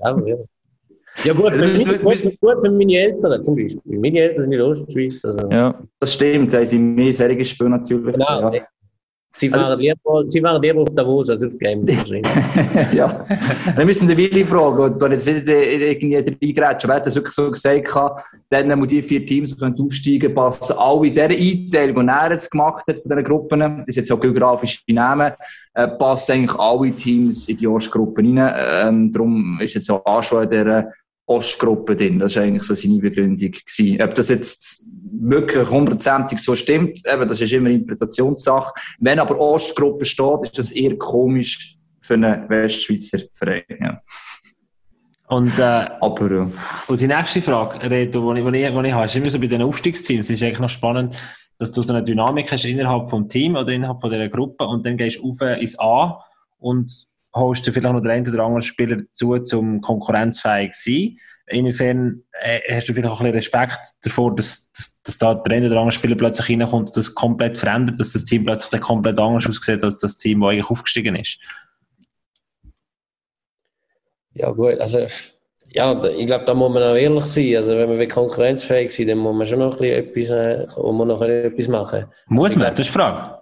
Speaker 4: aber, ja. Ja gut, für,
Speaker 3: Also,
Speaker 4: mich,
Speaker 3: wir-
Speaker 4: gut, gut für meine Eltern zum Beispiel. Meine Eltern sind in der Ostschweiz. Also.
Speaker 2: Ja,
Speaker 3: Das stimmt, da sind mehr solche Spiele natürlich.
Speaker 4: Genau.
Speaker 3: Ja.
Speaker 4: Sie,
Speaker 3: Also-
Speaker 4: waren lieber, sie waren lieber auf Davos als auf Game. *laughs*
Speaker 3: ja. Dann müssen wir Willi fragen, und da jetzt nicht äh, irgendwie reingrätschen, er hat das wirklich so gesagt, gehabt, dann, wo die vier Teams können aufsteigen passen alle in dieser Einteilung, die er jetzt gemacht hat von diesen Gruppen, das ist jetzt auch geografische Namen, äh, passen eigentlich alle Teams in die Ostgruppe rein. Ähm, darum ist jetzt auch Aschua in dieser Ostgruppe drin. Das war eigentlich so seine Begründung. Gewesen. Ob das jetzt wirklich hundertprozentig so stimmt, eben, das ist immer eine Interpretationssache. Wenn aber Ostgruppe steht, ist das eher komisch für einen Westschweizer Verein. Ja.
Speaker 1: Und, äh,
Speaker 3: Aber äh,
Speaker 1: und die nächste Frage, Reto, die ich, die ich, die ich habe, ist immer so bei den Aufstiegsteams. Es ist eigentlich noch spannend, dass du so eine Dynamik hast innerhalb vom Team oder innerhalb von dieser Gruppe und dann gehst du auf ins A und holst du vielleicht noch den einen oder anderen Spieler dazu, zum konkurrenzfähig zu sein. Inwiefern äh, hast du vielleicht auch ein bisschen Respekt davor, dass, dass, dass da der eine oder andere Spieler plötzlich reinkommt und das komplett verändert, dass das Team plötzlich dann komplett anders aussieht als das Team, das eigentlich aufgestiegen ist?
Speaker 4: Ja, gut, also ja, ich glaube, da muss man auch ehrlich sein. Also, wenn man will konkurrenzfähig sein dann muss man schon noch ein bisschen etwas, äh, muss man noch etwas machen.
Speaker 1: Muss man? Das ist die Frage.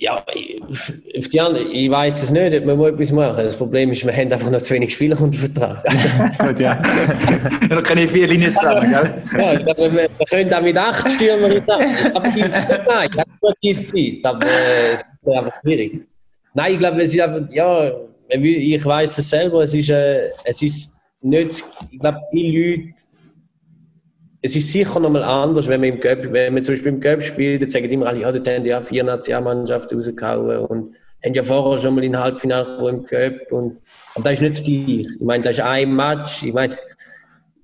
Speaker 4: Ja, ich, *laughs* auf die ich weiß es nicht, ob man etwas machen Das Problem ist, wir haben einfach noch zu wenig Spieler unter Vertrag. *laughs*
Speaker 1: Gut, ja.
Speaker 3: da kann ich vier Linien zusammen, gell?
Speaker 4: ja, wir, wir können auch mit acht Stürmer nicht machen. Aber ich, nein, ich habe nur diese Zeit, aber äh, es ist einfach schwierig. Nein, ich glaube, es ist einfach, ja, ich weiß es selber, es ist, äh, es ist nicht, ich glaube, viele Leute, es ist sicher nochmal anders, wenn man im Göpp, wenn man zum Beispiel im Göpp spielt, dann sagen immer alle, ja, dort haben ja vier Nationalmannschaften rausgehauen und haben ja vorher schon mal in Halbfinale im Göpp und, aber das ist nicht das Gleiche. Ich meine, das ist ein Match, ich meine,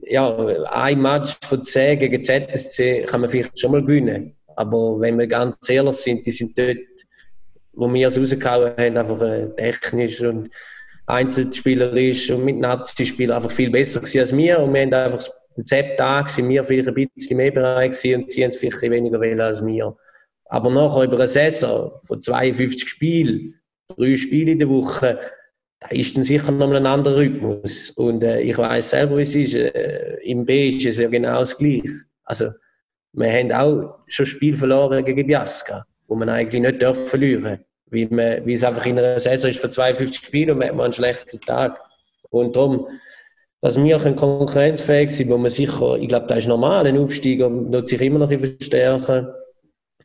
Speaker 4: ja, ein Match von 10 gegen ZSC kann man vielleicht schon mal gewinnen. Aber wenn wir ganz ehrlich sind, die sind dort, wo wir es rausgehauen haben, einfach äh, technisch und einzelspielerisch und mit Nazi-Spielern einfach viel besser gewesen als wir. Und wir haben einfach den Sepp-Tag sind wir vielleicht ein bisschen mehr bereit gewesen und sie haben es vielleicht weniger wollen als wir. Aber nachher über eine Saison von 52 Spielen, drei Spiele in der Woche, da ist dann sicher nochmal ein anderer Rhythmus. Und äh, ich weiß selber, wie es ist. Äh, Im B ist es ja genau das Gleiche. Also, wir haben auch schon Spiel verloren gegen Biasca, wo man eigentlich nicht darf verlieren man, wie es einfach in einer Saison ist für 52 Spiele und man hat mal einen schlechten Tag. Und darum, dass wir auch konkurrenzfähig sind, wo man sicher, ich glaube, das ist normal, ein Aufsteiger wird sich immer noch verstärken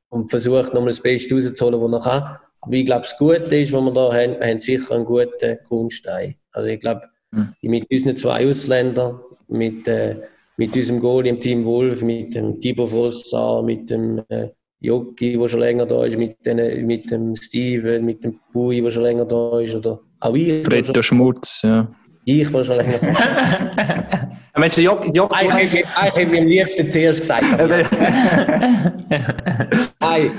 Speaker 4: und versucht, nochmal das Beste rauszuholen, was er kann. Aber ich glaube, das Gute ist, was wir da haben, wir haben sicher einen guten Grundstein. Also ich glaube, mhm. mit unseren zwei Ausländern, mit, äh, mit unserem Goal im Team Wolf, mit dem Thibaut Fossar, mit dem äh, Jogi, der schon länger da ist, mit, den, mit dem Steven, mit dem Pui, der schon länger da ist, oder auch ich.
Speaker 2: Reto Schmutz, ja.
Speaker 4: Ich, der schon länger.
Speaker 3: Mensch, Jogi, Jogi...
Speaker 4: Ich habe mir am liebsten zuerst gesagt. *laughs* *laughs* Nein,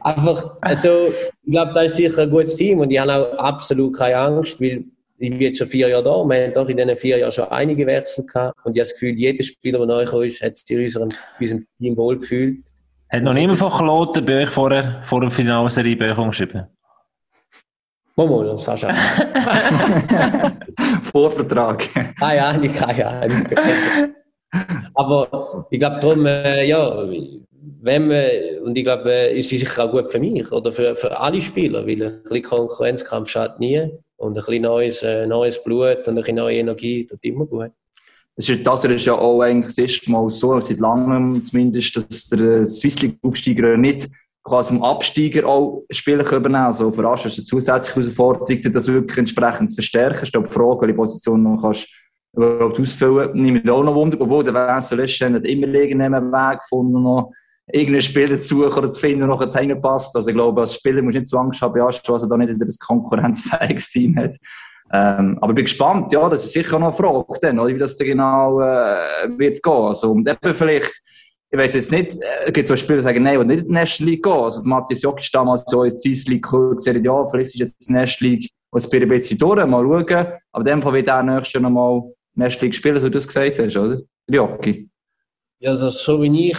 Speaker 4: einfach, also, ich glaube, das ist sicher ein gutes Team und ich habe auch absolut keine Angst, weil ich bin jetzt schon vier Jahre da und wir haben doch in diesen vier Jahren schon einige Wechsel gehabt und ich habe das Gefühl, jeder Spieler, der neu gekommen ist, hat sich in unserem, unserem Team wohlgefühlt.
Speaker 1: Hat noch niemand von Kloten bei euch vor, der, vor dem Finalserie bei euch umgeschrieben?
Speaker 4: Momo, hast *laughs* du
Speaker 3: Vorvertrag.
Speaker 4: Keine Ahnung, keine Ahnung. Aber ich glaube darum, äh, ja, wenn man, und ich glaube, äh, ist es sicher auch gut für mich oder für, für alle Spieler, weil ein bisschen Konkurrenzkampf schadet nie und ein bisschen neues, äh, neues Blut und ein bisschen neue Energie tut immer gut.
Speaker 3: Das ist, das ist ja auch eigentlich das erste Mal so, seit langem zumindest, dass der Swiss League-Aufsteiger nicht quasi vom Absteiger auch Spieler übernehmen Also für Asch ist eine zusätzliche Herausforderung, das wirklich entsprechend verstärken. Ich glaube, die Frage, welche Position noch kannst überhaupt ausfüllen, nehme ich auch noch Wunder, obwohl der Wessel letztes nicht immer irgendeinen Weg gefunden noch irgendeinen Spieler zu suchen oder zu finden, noch reinpasst. Also ich glaube, als Spieler muss du nicht zu Angst haben, ja, dass er da nicht ein konkurrenzfähiges *laughs* Team hat. Ähm, aber ich bin gespannt, ja, das ist sicher noch eine Frage, dann, wie das dann genau äh, wird gehen. Also, und eben vielleicht, ich weiß jetzt nicht, äh, es gibt so Spieler, die sagen, nein, und nicht in die National League gehen. Also, Matthias Jock ist damals so in die Swiss League gesagt, ja, vielleicht ist jetzt die National League was ein bisschen durch, mal schauen. Aber in dem Fall wird er nächstes Jahr nochmal National League spielen, so wie du das gesagt hast, oder? Jockey.
Speaker 4: Ja, also, so wie ich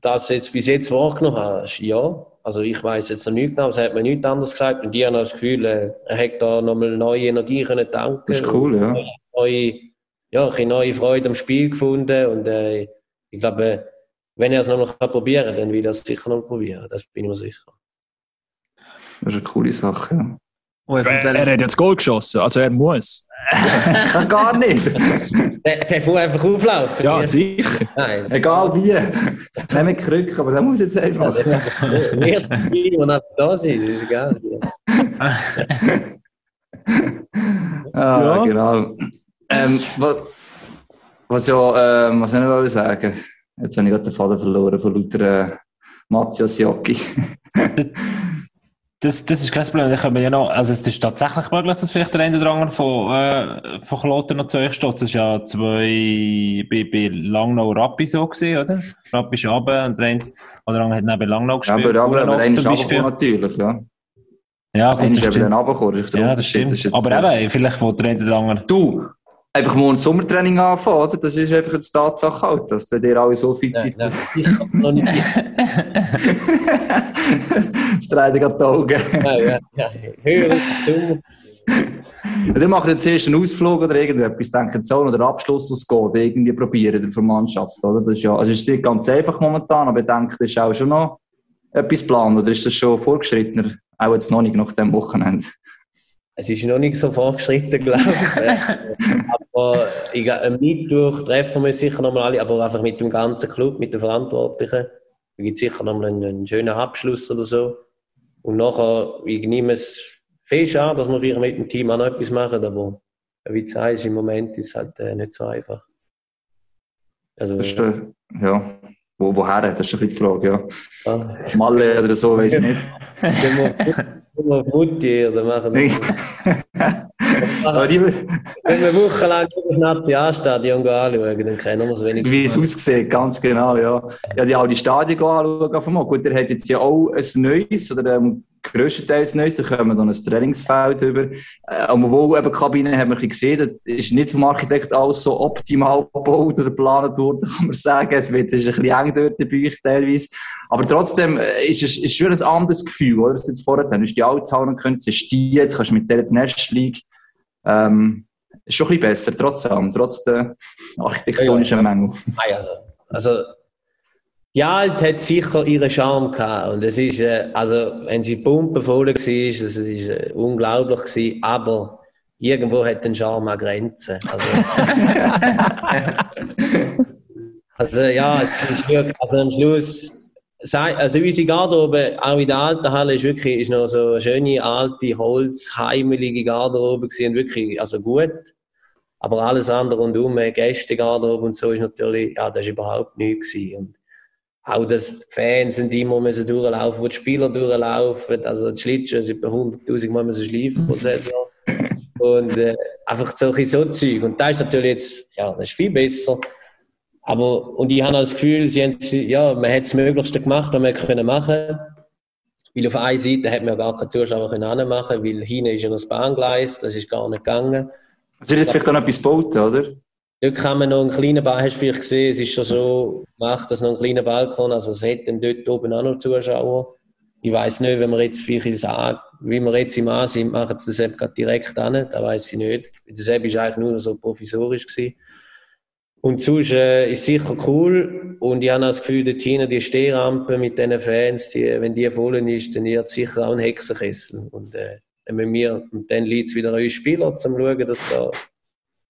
Speaker 4: das jetzt bis jetzt wahrgenommen habe, ja. Also ich weiß jetzt noch nicht genau, es hat mir nichts anderes gesagt und ich habe das Gefühl, äh, er hat da nochmal neue Energie können tanken.
Speaker 3: Das ist cool, ja.
Speaker 4: Neue, ja, eine neue Freude am Spiel gefunden und äh, ich glaube, wenn er es nochmal probieren kann, dann will er es sicher noch probieren, das bin ich mir sicher.
Speaker 3: Das ist eine coole Sache, ja.
Speaker 2: Oh, er, er, hat jetzt Goal geschossen, also er muss.
Speaker 3: Kann gar nicht.
Speaker 4: der, der muss einfach auflaufen.
Speaker 2: Ja, sicher.
Speaker 3: Nein. Egal wie. Nein, mit Krücken, aber der muss jetzt einfach.
Speaker 4: Der erste Spiel, der einfach da ist, ist egal.
Speaker 3: ah, ja. genau. Ähm, was, was, ja, ähm, was ich noch sagen Jetzt habe ich gerade den Faden verloren von lauter äh, Matthias Jocki.
Speaker 1: Das, das ist kein Problem. Ich ja noch, also es ist tatsächlich möglich, dass vielleicht der eine oder andere von, äh, von Kloten noch zu euch steht. Das ist ja zwei, bei, bei Langnau Rappi so gewesen, oder? Rappi ist runter und der eine oder andere hat neben Langnau gespielt.
Speaker 3: Ja, aber, aber, aber einer ist natürlich, ja.
Speaker 1: Ja, gut,
Speaker 3: Einer ist eben dann runtergekommen.
Speaker 1: Ja, das stimmt. Das aber eben, vielleicht wo der eine oder andere...
Speaker 3: Du, einfach mal ein Sommertraining anfangen, oder? Das ist einfach eine Tatsache halt, dass dir alle so viel Zeit... Ja, ja. noch nicht... *laughs* Streiten die Augen.
Speaker 4: Ja, ja, ja. Hör zu.
Speaker 3: Ihr macht jetzt erst einen Ausflug oder irgendetwas, denken so, oder Abschluss, was geht, irgendwie probieren für die Mannschaft, oder? Das ist ja, also ist nicht ganz einfach momentan, aber ich denke, das ist auch schon noch etwas geplant, oder ist das schon vorgeschrittener? Auch jetzt noch nicht nach dem Wochenende.
Speaker 4: Es ist noch nicht so fortgeschritten, glaube ich. *laughs* aber ich, am Mittwoch treffen wir sicher nochmal alle, aber einfach mit dem ganzen Club, mit den Verantwortlichen. Da gibt es sicher nochmal einen, einen, schönen Abschluss oder so. Und nachher, ich nehme es fest an, dass wir vielleicht mit dem Team auch noch etwas machen, aber wie du sagst, im Moment ist es halt äh, nicht so einfach.
Speaker 3: Also, das ist, äh, ja. Wo, woher? Das ist ein die Frage, ja. Ah. Malle oder so, weiß ich nicht.
Speaker 4: auf Mutti oder machen wir. *laughs* Wenn wir wochenlang das Nationalstadion anschauen, dann kennen wir es wenigstens.
Speaker 3: Wie es aussieht, ganz genau, ja. Ja, die alte Stadien anschauen. Gut, er hat jetzt ja auch ein neues, oder ähm, grösstenteils Neues. Da kommen wir dann ein Trainingsfeld über. Äh, obwohl eben die Kabine haben wir gesehen, das ist nicht vom Architekt alles so optimal gebaut oder geplant worden, *laughs* kann man sagen. Es wird ist ein bisschen eng dort dabei teilweise. Aber trotzdem äh, ist es ist schon ein anderes Gefühl, oder? Das jetzt vorher, dann ist die Althalle, können sie stehen, jetzt kannst du mit der Nest League, ähm, ist schon ein bisschen besser, trotzdem, trotz der architektonischen Mängel.
Speaker 4: Also, also die Alt hat sicher ihren Charme gehabt. Und es ist, äh, also, wenn sie pumpenvoll war, das ist äh, unglaublich gewesen, aber irgendwo hat den Charme auch Grenzen. Also, *laughs* also ja, es ist wirklich, also am Schluss, also unsere Garderobe, auch in der alten Halle, ist wirklich ist noch so eine schöne, alte, holzheimelige Garderobe gewesen, wirklich, also gut. Aber alles andere rundum, Gästegarderobe und so, ist natürlich, ja, das ist überhaupt nichts gewesen. Und auch, dass die Fans sind immer müssen durchlaufen, wo die Spieler durchlaufen, also die Schlittschuhe sind bei 100'000 Mal müssen schleifen pro Saison. *laughs* Und äh, einfach solche so Zeug. Und da ist natürlich jetzt, ja, das ist viel besser. Aber, und ich habe das Gefühl, sie haben, ja, man hat das Möglichste gemacht, was man können machen Weil auf einer Seite hat man ja gar keine Zuschauer können machen, weil hinten ist ja noch das Bahngleis, das ist gar nicht gegangen.
Speaker 3: Also jetzt vielleicht noch etwas gebaut, oder?
Speaker 4: Dort kann man noch einen kleinen Balkon, hast du vielleicht gesehen, es ist schon so gemacht, dass noch ein kleiner Balkon, also es hätte dann dort oben auch noch Zuschauer. Ich weiß nicht, wenn wir jetzt vielleicht sagen, wie wir jetzt im A sind, machen sie das eben direkt an, da weiß ich nicht. Das eben war eigentlich nur so provisorisch gewesen. Und sonst äh, ist sicher cool. Und ich habe auch das Gefühl, dort hinten die Stehrampe mit diesen Fans, die, wenn die voll ist, dann wird sicher auch ein Hexenkessel. Und, äh, wenn wir, und dann liegt es wieder an uns Spieler, zum schauen, dass, da,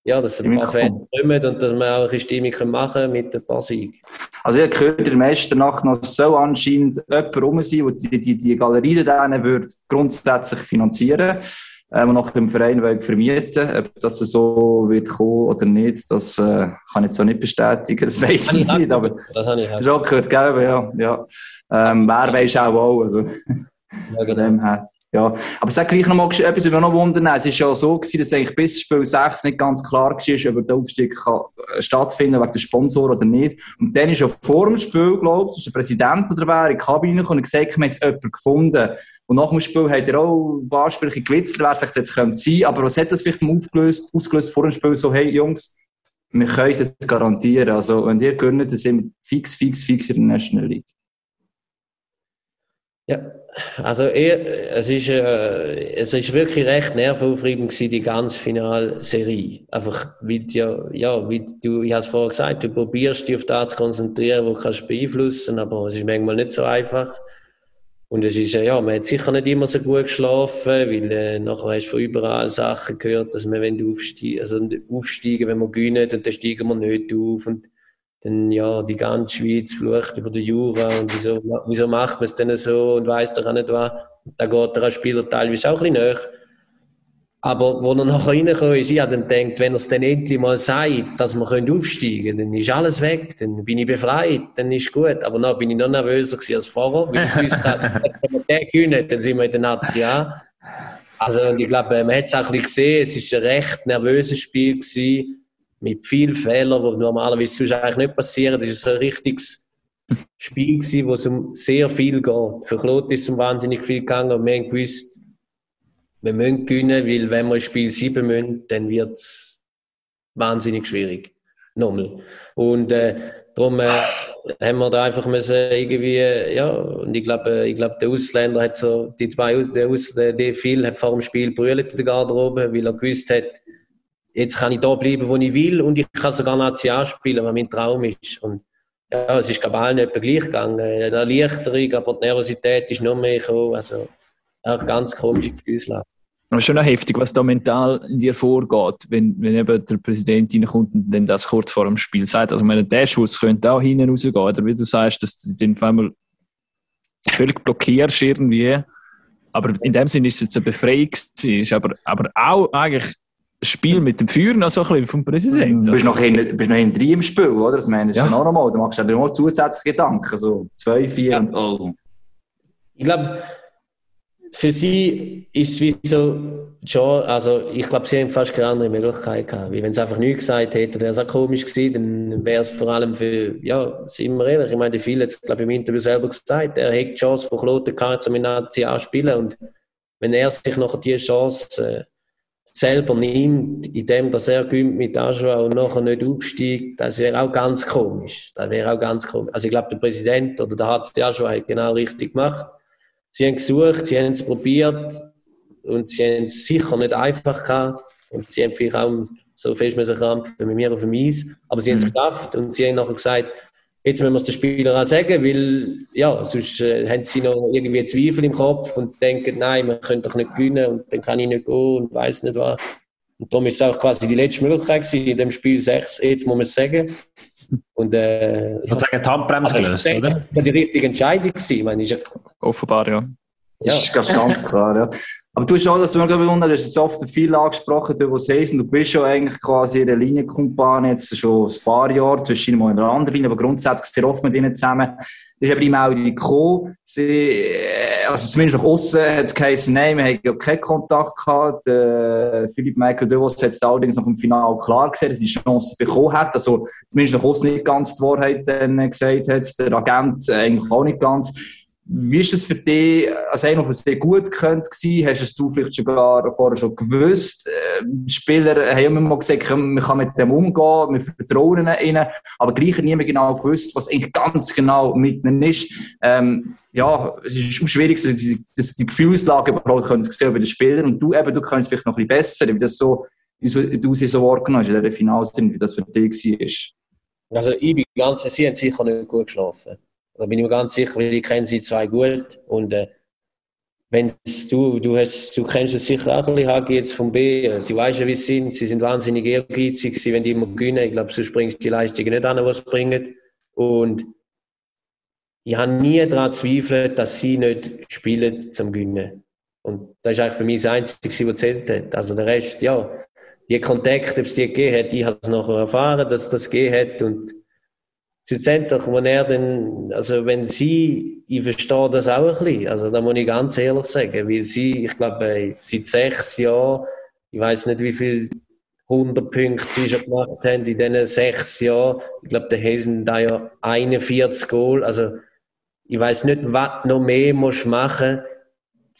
Speaker 4: ja, dass ein paar Fans kommen und dass wir auch eine Stimmung machen können mit ein paar Siegen.
Speaker 3: Also ich habe gehört, in der Meisternacht noch so anscheinend jemand rum sein, der die, die, die Galerie dann wird grundsätzlich finanzieren ähm, noch im Verein vermieten Ob das so wird kommen oder nicht, das äh, kann ich jetzt so nicht bestätigen. Das weiß ich nicht, aber das habe ich schon gehört, gell? Ja, ja. Ähm, wer weiß auch wo. Also, ja, genau. Ja, aber sag gleich noch mal etwas, was mich noch wundern. Es ist ja so gewesen, dass eigentlich bis Spiel 6 nicht ganz klar war, ob der Aufstieg kann äh, stattfinden wegen der Sponsor oder nicht. Und dann ist ja vor dem Spiel, glaube ich, der Präsident oder wer in die Kabine und gesagt, wir haben jetzt jemanden gefunden. Und nach dem Spiel hat er auch ein paar Sprüche gewitzelt, wer sich jetzt könnte. Aber was hat das vielleicht aufgelöst, ausgelöst vor dem Spiel? So, hey Jungs, wir können es garantieren. Also, wenn ihr gönnt, dann sind wir fix, fix, fix in der National League.
Speaker 4: Ja, also er, es, ist, äh, es ist wirklich recht nervenaufreibend gewesen, die ganze Finalserie. Einfach, wie ja, ja, wie du, ich habe es vorher gesagt, du probierst dich auf das zu konzentrieren, wo du kannst beeinflussen, aber es ist manchmal nicht so einfach. Und es ist, ja, man hat sicher nicht immer so gut geschlafen, weil äh, nachher hast du von überall Sachen gehört, dass wir aufsteigen, also aufsteigen, wenn wir gewinnen, und dann steigen wir nicht auf. Und dann ja, die ganze Schweiz flucht über den Jura und wieso, wieso macht man es denn so und weiß doch auch nicht was. Da geht der Spieler teilweise auch ein bisschen nach. Aber wo er nachher reingekommen ist, ich habe dann gedacht, wenn er es dann endlich mal sagt, dass wir aufsteigen können, dann ist alles weg, dann bin ich befreit, dann ist gut. Aber dann bin ich noch nervöser als vorher, weil ich wusste, wenn *laughs* wir den gewinnen, dann sind wir in der Nazi Also ich glaube, man hat es auch ein bisschen gesehen, es war ein recht nervöses Spiel gewesen mit vielen Fehlern, die normalerweise sonst eigentlich nicht passieren. Das war ein richtiges *laughs* Spiel, gewesen, wo es um sehr viel geht. Für Claude ist es um wahnsinnig viel gegangen und wir haben gewusst, wir müssen gewinnen, weil wenn wir ein Spiel 7 müssen, dann wird es wahnsinnig schwierig. Nochmal. Und äh, darum äh, haben wir da einfach müssen irgendwie, ja, und ich glaube, ich glaube, der Ausländer hat so, die zwei, der, Aus, der, der viel hat vor dem Spiel brüllt in der Garderobe, weil er gewusst hat, jetzt kann ich da bleiben, wo ich will und ich kann sogar National spielen, was mein Traum ist. Und ja, es ist allen etwa gleich gegangen. Die Erleichterung, aber die Nervosität ist noch mehr gekommen. Also, auch ganz komische Gefühlslage.
Speaker 2: Es ist schon heftig, was da mental in dir vorgeht, wenn, wenn eben der Präsident reinkommt und dann das kurz vor dem Spiel sagt. Also, meine, der Schuss könnte auch hinten rausgehen, oder wie du sagst, dass du den auf einmal völlig blockierst irgendwie. Aber in dem Sinne ist es jetzt eine Befreiung aber, aber auch eigentlich Spiel mit dem Feuer noch so ein bisschen vom Präsidenten.
Speaker 3: Du bist noch hinten noch drin im Spiel, oder? Das meinst du ja. noch einmal. Du machst dir noch zusätzliche Gedanken. So zwei, vier ja. und oh.
Speaker 4: Ich glaube, für sie ist es wie so, schon, also ich glaube, sie haben fast keine andere Möglichkeit gehabt. Wie wenn sie einfach nichts gesagt hätten, wäre es auch komisch gewesen, dann wäre es vor allem für, ja, sind wir ehrlich, ich meine, viele jetzt, glaube ich, im Interview selber gesagt, er hätte die Chance von Kloten gehabt, um in Nazi anspielen und wenn er sich nachher diese Chance äh, selber nimmt, indem dass er gewinnt mit Aschua und nachher nicht aufsteigt, das wäre auch ganz komisch. Das wäre auch ganz komisch. Also ich glaube, der Präsident oder der HC Aschua hat genau richtig gemacht. Sie haben gesucht, sie haben es probiert und sie haben es sicher nicht einfach gehabt und sie haben vielleicht auch so fest müssen krampfen mit mir auf dem Eis, aber sie mhm. haben es geschafft und sie haben nachher gesagt, Jetzt müssen wir es den Spielern auch sagen, weil ja, sonst äh, haben sie noch irgendwie Zweifel im Kopf und denken, nein, wir können doch nicht gewinnen und dann kann ich nicht gehen und weiß nicht was. Und darum ist es auch quasi die letzte Möglichkeit gewesen, in dem Spiel 6, jetzt muss man es sagen. Und, äh,
Speaker 1: ich würde sagen, die Handbremse gelöst, oder?
Speaker 4: Das war die richtige Entscheidung. Gewesen. Ich meine, ist ja,
Speaker 2: Offenbar, ja.
Speaker 3: Das ist ganz, ganz klar, ja. Aber du hast auch, dass du mir bewundert, du hast jetzt oft viel angesprochen, du, was heisst, du bist schon eigentlich quasi in der Linienkumpane jetzt schon ein paar Jahre, zwischen mal in einer anderen aber grundsätzlich sehr oft mit ihnen zusammen. Da ist eben die Meldung gekommen, sie, äh, also zumindest nach außen hat es geheißen, nein, wir haben ja keinen Kontakt gehabt. Der Philipp Michael Devos hat es allerdings noch im Finale klar gesehen, dass er die Chance bekommen hat. Also zumindest nach außen nicht ganz die Wahrheit dann gesagt hat, der Agent eigentlich auch nicht ganz. Wie ist es für dich, als einer, der sehr gut könnte sein, hast es du vielleicht sogar vorher schon gewusst? Die äh, Spieler haben immer mal gesagt, man kann mit dem umgehen, wir vertrauen ihnen, aber gleich niemand genau gewusst, was eigentlich ganz genau mit ihnen ist. Ähm, ja, es ist auch schwierig, die, die, Gefühlslage überhaupt zu sehen bei den Spielern und du eben, du kannst vielleicht noch ein bisschen besser, wie das so, wie du sie so wahrgenommen hast in der Finalsinn, wie das für dich
Speaker 4: war. Also ich bin ganz, sie haben sicher nicht gut geschlafen. Da bin ich mir ganz sicher, weil ich kenne sie zwei gut. Und äh, wenn du, du, du kennst es sicher auch ein bisschen, Hagi, jetzt vom B. Sie weiß ja, wie sie sind. Sie sind wahnsinnig ehrgeizig. Sie wollen immer gewinnen. Ich glaube, sonst bringst du die Leistungen nicht an, was bringen. Und ich habe nie daran zweifelt, dass sie nicht spielen zum Gewinnen. Und das ist eigentlich für mich das Einzige, was zählt hat. Also der Rest, ja, die Kontakte, ob es die gegeben hat, ich habe es nachher erfahren, dass es das gegeben hat. Und schlussendlich, wenn er dann, also wenn sie, ich verstehe das auch ein bisschen, also da muss ich ganz ehrlich sagen, weil sie, ich glaube, seit sechs Jahren, ich weiß nicht, wie viel 100 Punkte sie schon gemacht haben in diesen sechs Jahren. Ich glaube, der Hesen da ja 41 Goal. Also, ich weiß nicht, was noch mehr musst machen,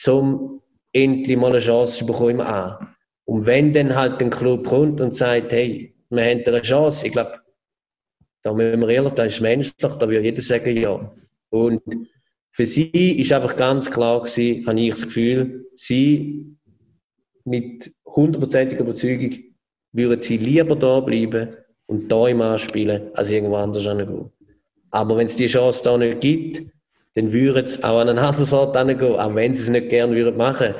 Speaker 4: um endlich mal eine Chance zu bekommen. Und wenn dann halt ein Club kommt und sagt, hey, wir haben eine Chance, ich glaube, da müssen wir ehrlich, das ist menschlich, da würde jeder sagen, ja. Und für sie ist einfach ganz klar gewesen, habe ich das Gefühl, sie mit hundertprozentiger Überzeugung würden sie lieber da bleiben und da im anspielen, als irgendwo anders hingehen. Aber wenn es die Chance da nicht gibt, dann würden sie auch an einen anderen Ort hingehen, auch wenn sie es nicht gerne würden machen.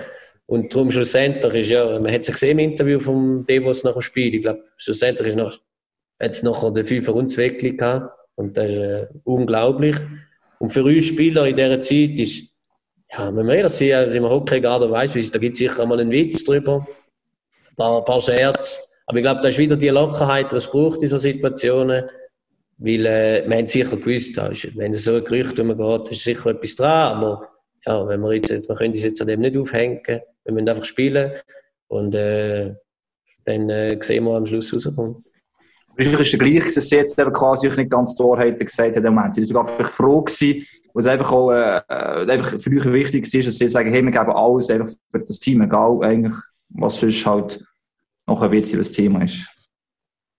Speaker 4: Und darum schlussendlich ist ja, man hat es gesehen im Interview vom Devos nach dem Spiel, ich glaube, schlussendlich ist noch es nachher den Fünfer und Zweckli gehabt. Und das ist äh, unglaublich. Und für uns Spieler in dieser Zeit ist, ja, wenn wir ehrlich sind, sind wir Hockey-Garde, weißt du, da gibt es sicher mal einen Witz drüber, ein paar, ein paar Scherz. Aber ich glaube, das ist wieder die Lockerheit, die es braucht in solchen Situationen. Weil äh, wir haben sicher gewusst, da ist, wenn es so ein Gerücht umgeht, ist sicher etwas dran. Aber ja, wenn wir jetzt, wir können uns jetzt an dem nicht aufhängen. Wir müssen einfach spielen. Und äh, dann äh, sehen wir, am Schluss rauskommt.
Speaker 3: Vielleicht ist der gleiche, dass sie jetzt quasi nicht ganz die Wahrheit gesagt hat. Moment. Sie waren sogar vielleicht froh gewesen, was einfach auch äh, äh einfach für euch wichtig ist, dass sie sagen, hey, wir geben alles einfach für das Team, egal eigentlich, was sonst halt noch ein witziges Thema ist.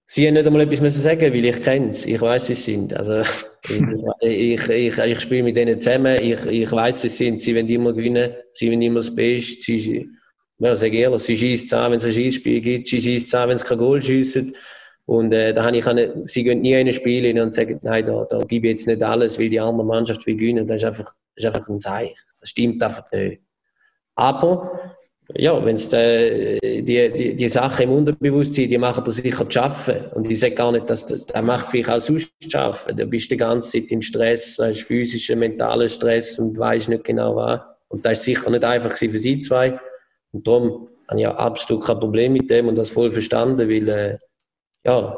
Speaker 4: Sie haben nicht einmal etwas müssen sagen, weil ich kenne es. Ich weiß, wie sie sind. Also, *laughs* ich, ich, ich, ich spiele mit denen zusammen. Ich, ich weiß, wie sie sind. Sie wollen immer gewinnen. Sie wollen immer das Beste. Sie, ja, sag ehrlich, sie schießt an, wenn es ein Schießspiel gibt. Sie schießt an, wenn es kein Goal schießt. Und äh, da habe ich eine, sie gehen nie in Spiel und sagen, nein, da, da gebe ich jetzt nicht alles, weil die andere Mannschaft will gewinnen. Das ist einfach, das ist einfach ein Zeichen. Das stimmt einfach nicht. Aber, ja, wenn es die, die, die Sachen im Unterbewusstsein, die machen das sicher zu schaffen. Und ich sage gar nicht, dass der macht vielleicht auch sonst zu schaffen. Da bist du die ganze Zeit im Stress, hast physischen, mentalen Stress und weißt nicht genau was. Und das ist sicher nicht einfach für sie zwei. Und darum habe ich auch absolut kein Problem mit dem und das voll verstanden, weil, äh, ja,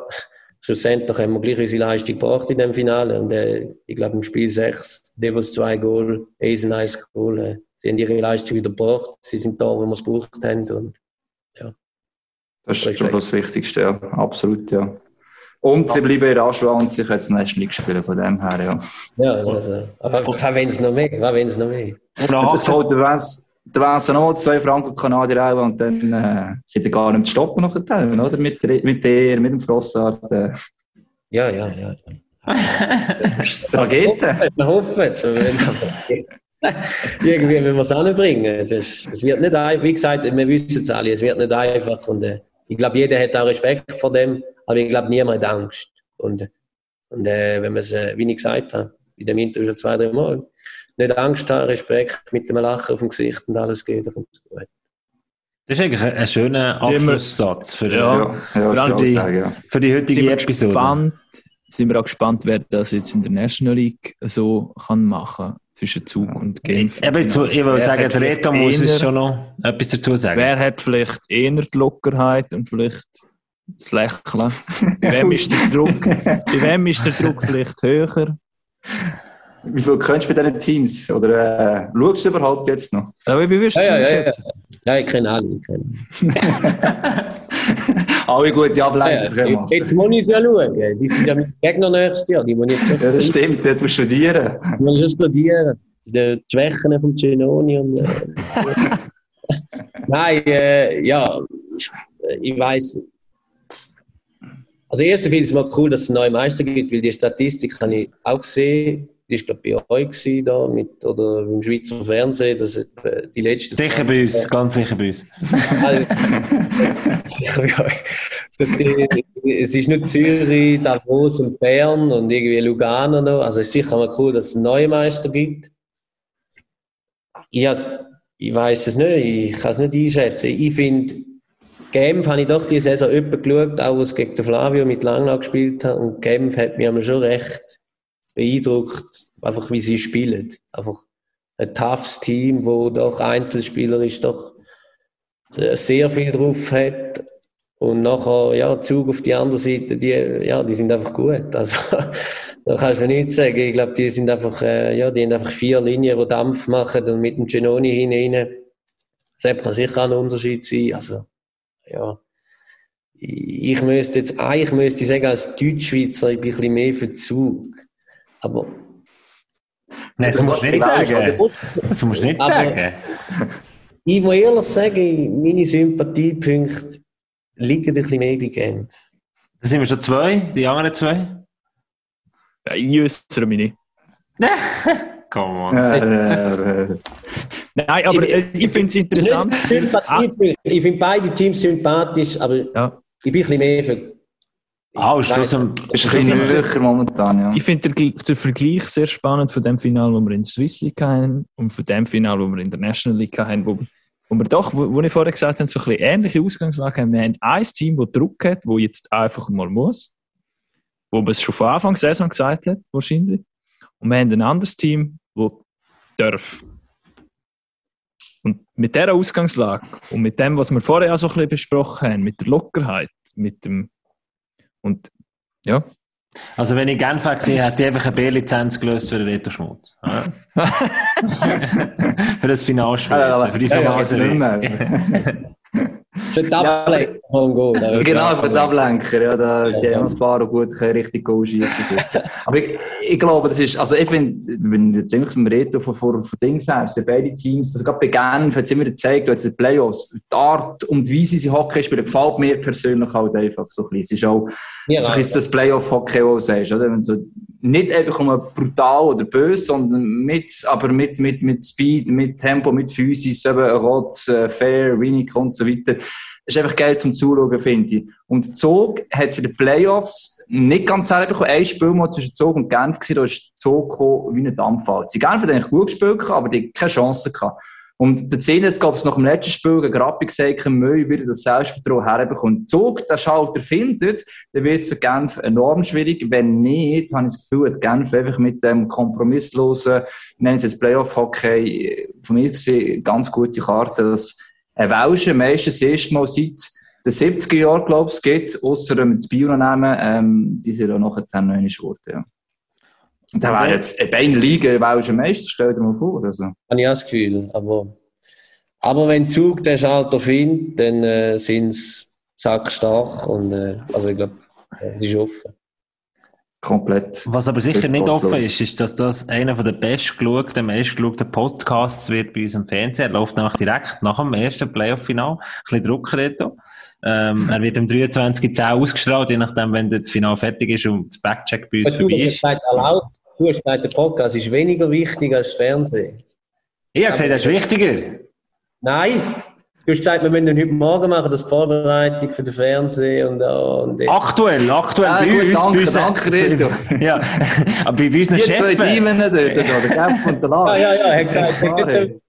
Speaker 4: schlussendlich haben wir gleich unsere Leistung gebracht in dem Finale. Und äh, ich glaube, im Spiel 6, Devils 2 Goal, Eisen 1 Goal, äh, sie haben ihre Leistung wieder gebracht, sie sind da, wo wir es gebraucht haben und ja.
Speaker 3: Das ist schon das Wichtigste, ja. absolut, ja. Und sie bleiben in Aschua und sie können jetzt National League spielen, von dem her, ja.
Speaker 4: Ja, also, aber was wenn es noch mehr, was wenn es noch mehr.
Speaker 3: Also jetzt holt der Vance, der Vance noch zwei Franken Kanadier rein und dann äh, sind die gar nicht zu stoppen noch oder? Mit, mit dir, mit dem Frossart. Äh.
Speaker 4: Ja, ja, ja.
Speaker 3: da geht er.
Speaker 4: Wir hoffen es. Irgendwie müssen wir es anbringen. Das, es wird nicht einfach, wie gesagt, wir wissen es alle, es wird nicht einfach. Und, äh, ich glaube, jeder hat auch Respekt vor dem, aber ich glaube, niemand hat Angst. Und, und äh, wenn man es, äh, wie ich gesagt habe, in dem Interview schon zwei, drei Mal, nicht Angst haben, Respekt, mit dem Lachen auf dem Gesicht und alles geht, dann kommt es gut.
Speaker 1: Das ist eigentlich ein schöner Abschlusssatz für,
Speaker 3: ja, ja,
Speaker 1: für, die, sagen, ja. für die heutige Episode.
Speaker 2: Gespannt, sind wir auch gespannt, wer das jetzt in der National League so kann machen zwischen Zug und Genf.
Speaker 1: Ich, ich, ich will sagen, der Reto muss es schon noch etwas dazu sagen.
Speaker 2: Wer hat vielleicht eher die Lockerheit und vielleicht das Lächeln? Bei *laughs* wem ist der Druck, bei wem ist der Druck vielleicht höher?
Speaker 3: Wie viel kennst du bei diesen Teams? Oder äh, schaust du überhaupt jetzt noch?
Speaker 2: Aber wie wirst du
Speaker 4: ja, ja, ja, ja. ja, ich kenne alle. Ich kenne. *laughs*
Speaker 3: alle gute Ableiter
Speaker 4: ja, Jetzt muss ich es ja schauen. Die sind ja mit Gegner nächstes Jahr. Die muss ich jetzt
Speaker 3: ja, das stimmt. Dort musst du studieren.
Speaker 4: Die muss ich studieren. Die Schwächen von Genoni und... Äh, *laughs* Nein, äh, ja, ich weiß. Also erstens finde ich es mal cool, dass es einen neuen Meister gibt, weil die Statistik habe ich auch gesehen ist, glaube bei euch da, mit, oder im Schweizer Fernsehen, dass äh, die letzte
Speaker 1: Sicher bei uns, ganz sicher bei uns.
Speaker 4: sicher bei euch. Das die, es ist nicht Zürich, Davos und Bern und irgendwie Lugano noch. Also es ist sicher mal cool, dass es einen neuen Meister gibt. Ich, ich weiß es nicht, ich kann es nicht einschätzen. Ich finde, Genf habe ich doch diese Saison öppe geschaut, auch was gegen den Flavio mit Langnau gespielt hat. Und Genf hat mich schon recht beeindruckt, einfach wie sie spielen. Einfach ein toughes Team, wo doch Einzelspielerisch doch sehr viel drauf hat. Und nachher, ja, Zug auf die andere Seite, die, ja, die sind einfach gut. *laughs* Also, da kannst du mir nichts sagen. Ich glaube, die sind einfach, äh, ja, die haben einfach vier Linien, die Dampf machen und mit dem Genoni hinein. Das kann sicher ein Unterschied sein. Also, ja. Ich müsste jetzt, eigentlich müsste ich sagen, als Deutschschweizer, ich bin ein bisschen mehr für Zug. Aber.
Speaker 1: Nein, das musst du nicht sagen. Das *laughs* musst du nicht sagen.
Speaker 4: Ich muss ehrlich sagen, meine Sympathiepunkte liegen ein bisschen mehr bei Genf.
Speaker 1: Da sind wir schon zwei, die anderen zwei?
Speaker 2: Ja, ich äußere mich nicht.
Speaker 1: Come on.
Speaker 2: Nein, aber ich, ich finde es interessant.
Speaker 4: Ich finde beide Teams sympathisch, aber ja. ich bin ein bisschen mehr für
Speaker 3: Ah, ist das ein, ist ein bisschen höher momentan, ja.
Speaker 2: Ich finde den, den, Vergleich sehr spannend von dem Final, wo wir in der Swiss League haben und von dem Final, wo wir in der National League haben, wo, wo wir doch, wo, wo ich vorher gesagt habe, so ein bisschen ähnliche Ausgangslage haben. Wir haben ein Team, das Druck hat, das jetzt einfach mal muss, wo man es schon von Anfang der Saison gesagt hat, wahrscheinlich. Und wir haben ein anderes Team, das darf. Und mit dieser Ausgangslage und mit dem, was wir vorher auch so ein bisschen besprochen haben, mit der Lockerheit, mit dem und ja.
Speaker 1: Also wenn ich Genf gesehen hätte, ich einfach eine B-Lizenz gelöst für den Reto Schmutz. *laughs* *laughs* für das Finalspiel.
Speaker 3: für die Finalserie. *laughs*
Speaker 4: Für die kann gehen.
Speaker 3: Genau, für die Ablenker. Ja, da, die haben ein paar gut richtig Goal schießen. Aber ich, ich glaube, das ist, also ich finde, wenn wir ziemlich vom Reto von, von, von Dings her, sind beide Teams, also gerade bei Genf hat es immer gezeigt, jetzt die Playoffs, die Art und Weise, sie Hockey spielen, gefällt mir persönlich halt einfach so ein bisschen. Es ist auch ja, so ein das Playoff-Hockey, was du sagst, oder? Wenn so, nicht einfach um brutal oder böse, sondern mit, aber mit, mit, mit Speed, mit Tempo, mit Physis, eben Rot, äh, Fair, Winning und so weiter. Das ist einfach geil zum Zuschauen, finde ich. Und Zog hat es in den Playoffs nicht ganz selber bekommen. Ein Spiel mal zwischen Zog und Genf gewesen, da ist Zog gekommen wie ein Dampfall. Sie Genf hat eigentlich gut gespielt, aber die keine Chance gehabt. Und der Szene, es gab es nach dem letzten Spiel gegen Rappi gesagt, Müll wieder das Selbstvertrauen herbekommt. Zug, der Schalter findet, der wird für Genf enorm schwierig. Wenn nicht, habe ich das Gefühl, dass Genf einfach mit dem kompromisslosen, nennen es jetzt Playoff-Hockey, von mir gesehen, ganz gute Karte, dass ein Welschen meistens das Mal seit den 70er Jahren, glaube ich, geht, außer wenn wir das Bio nehmen, ähm, die sind auch nachher dann noch geworden, ja. Da wäre jetzt eine Liga belgischer Meister, stell dir mal vor. Also.
Speaker 4: Habe ich auch das Gefühl. Aber, aber wenn Zug den Schalter findet, dann äh, sind sie sackstark. Und, äh, also ich glaube, es ist offen.
Speaker 3: Komplett.
Speaker 1: Was aber sicher nicht offen ist, ist, dass das einer der bestgeschauten, meistgeschauten Podcasts wird bei uns im Fernsehen. Er läuft nach direkt nach dem ersten Playoff-Final. Ein bisschen Druck reto. Ähm, er wird am 23.10 ausgestrahlt, je nachdem, wenn das Final fertig ist und das Backcheck bei uns
Speaker 4: Du
Speaker 1: vorbei ist.
Speaker 4: erlaubt, du hast gesagt, der Podcast ist weniger wichtig als das Fernsehen.
Speaker 1: Ich habe gesagt, das ist wichtiger.
Speaker 4: Nein! Du hast gesagt, wir müssen den heute Morgen machen, das die Vorbereitung für den Fernsehen und, und.
Speaker 1: Aktuell, aktuell
Speaker 3: Ah,
Speaker 1: bei
Speaker 3: gut,
Speaker 1: uns.
Speaker 3: danke,
Speaker 1: bei uns
Speaker 3: danke, Reto. *laughs*
Speaker 1: ja, aber bei unseren
Speaker 3: Die zwei
Speaker 1: Chefen.
Speaker 3: Teams dort, oder? Der Genf und der
Speaker 4: Ja,
Speaker 3: Lars.
Speaker 4: ja, ja, er hat gesagt,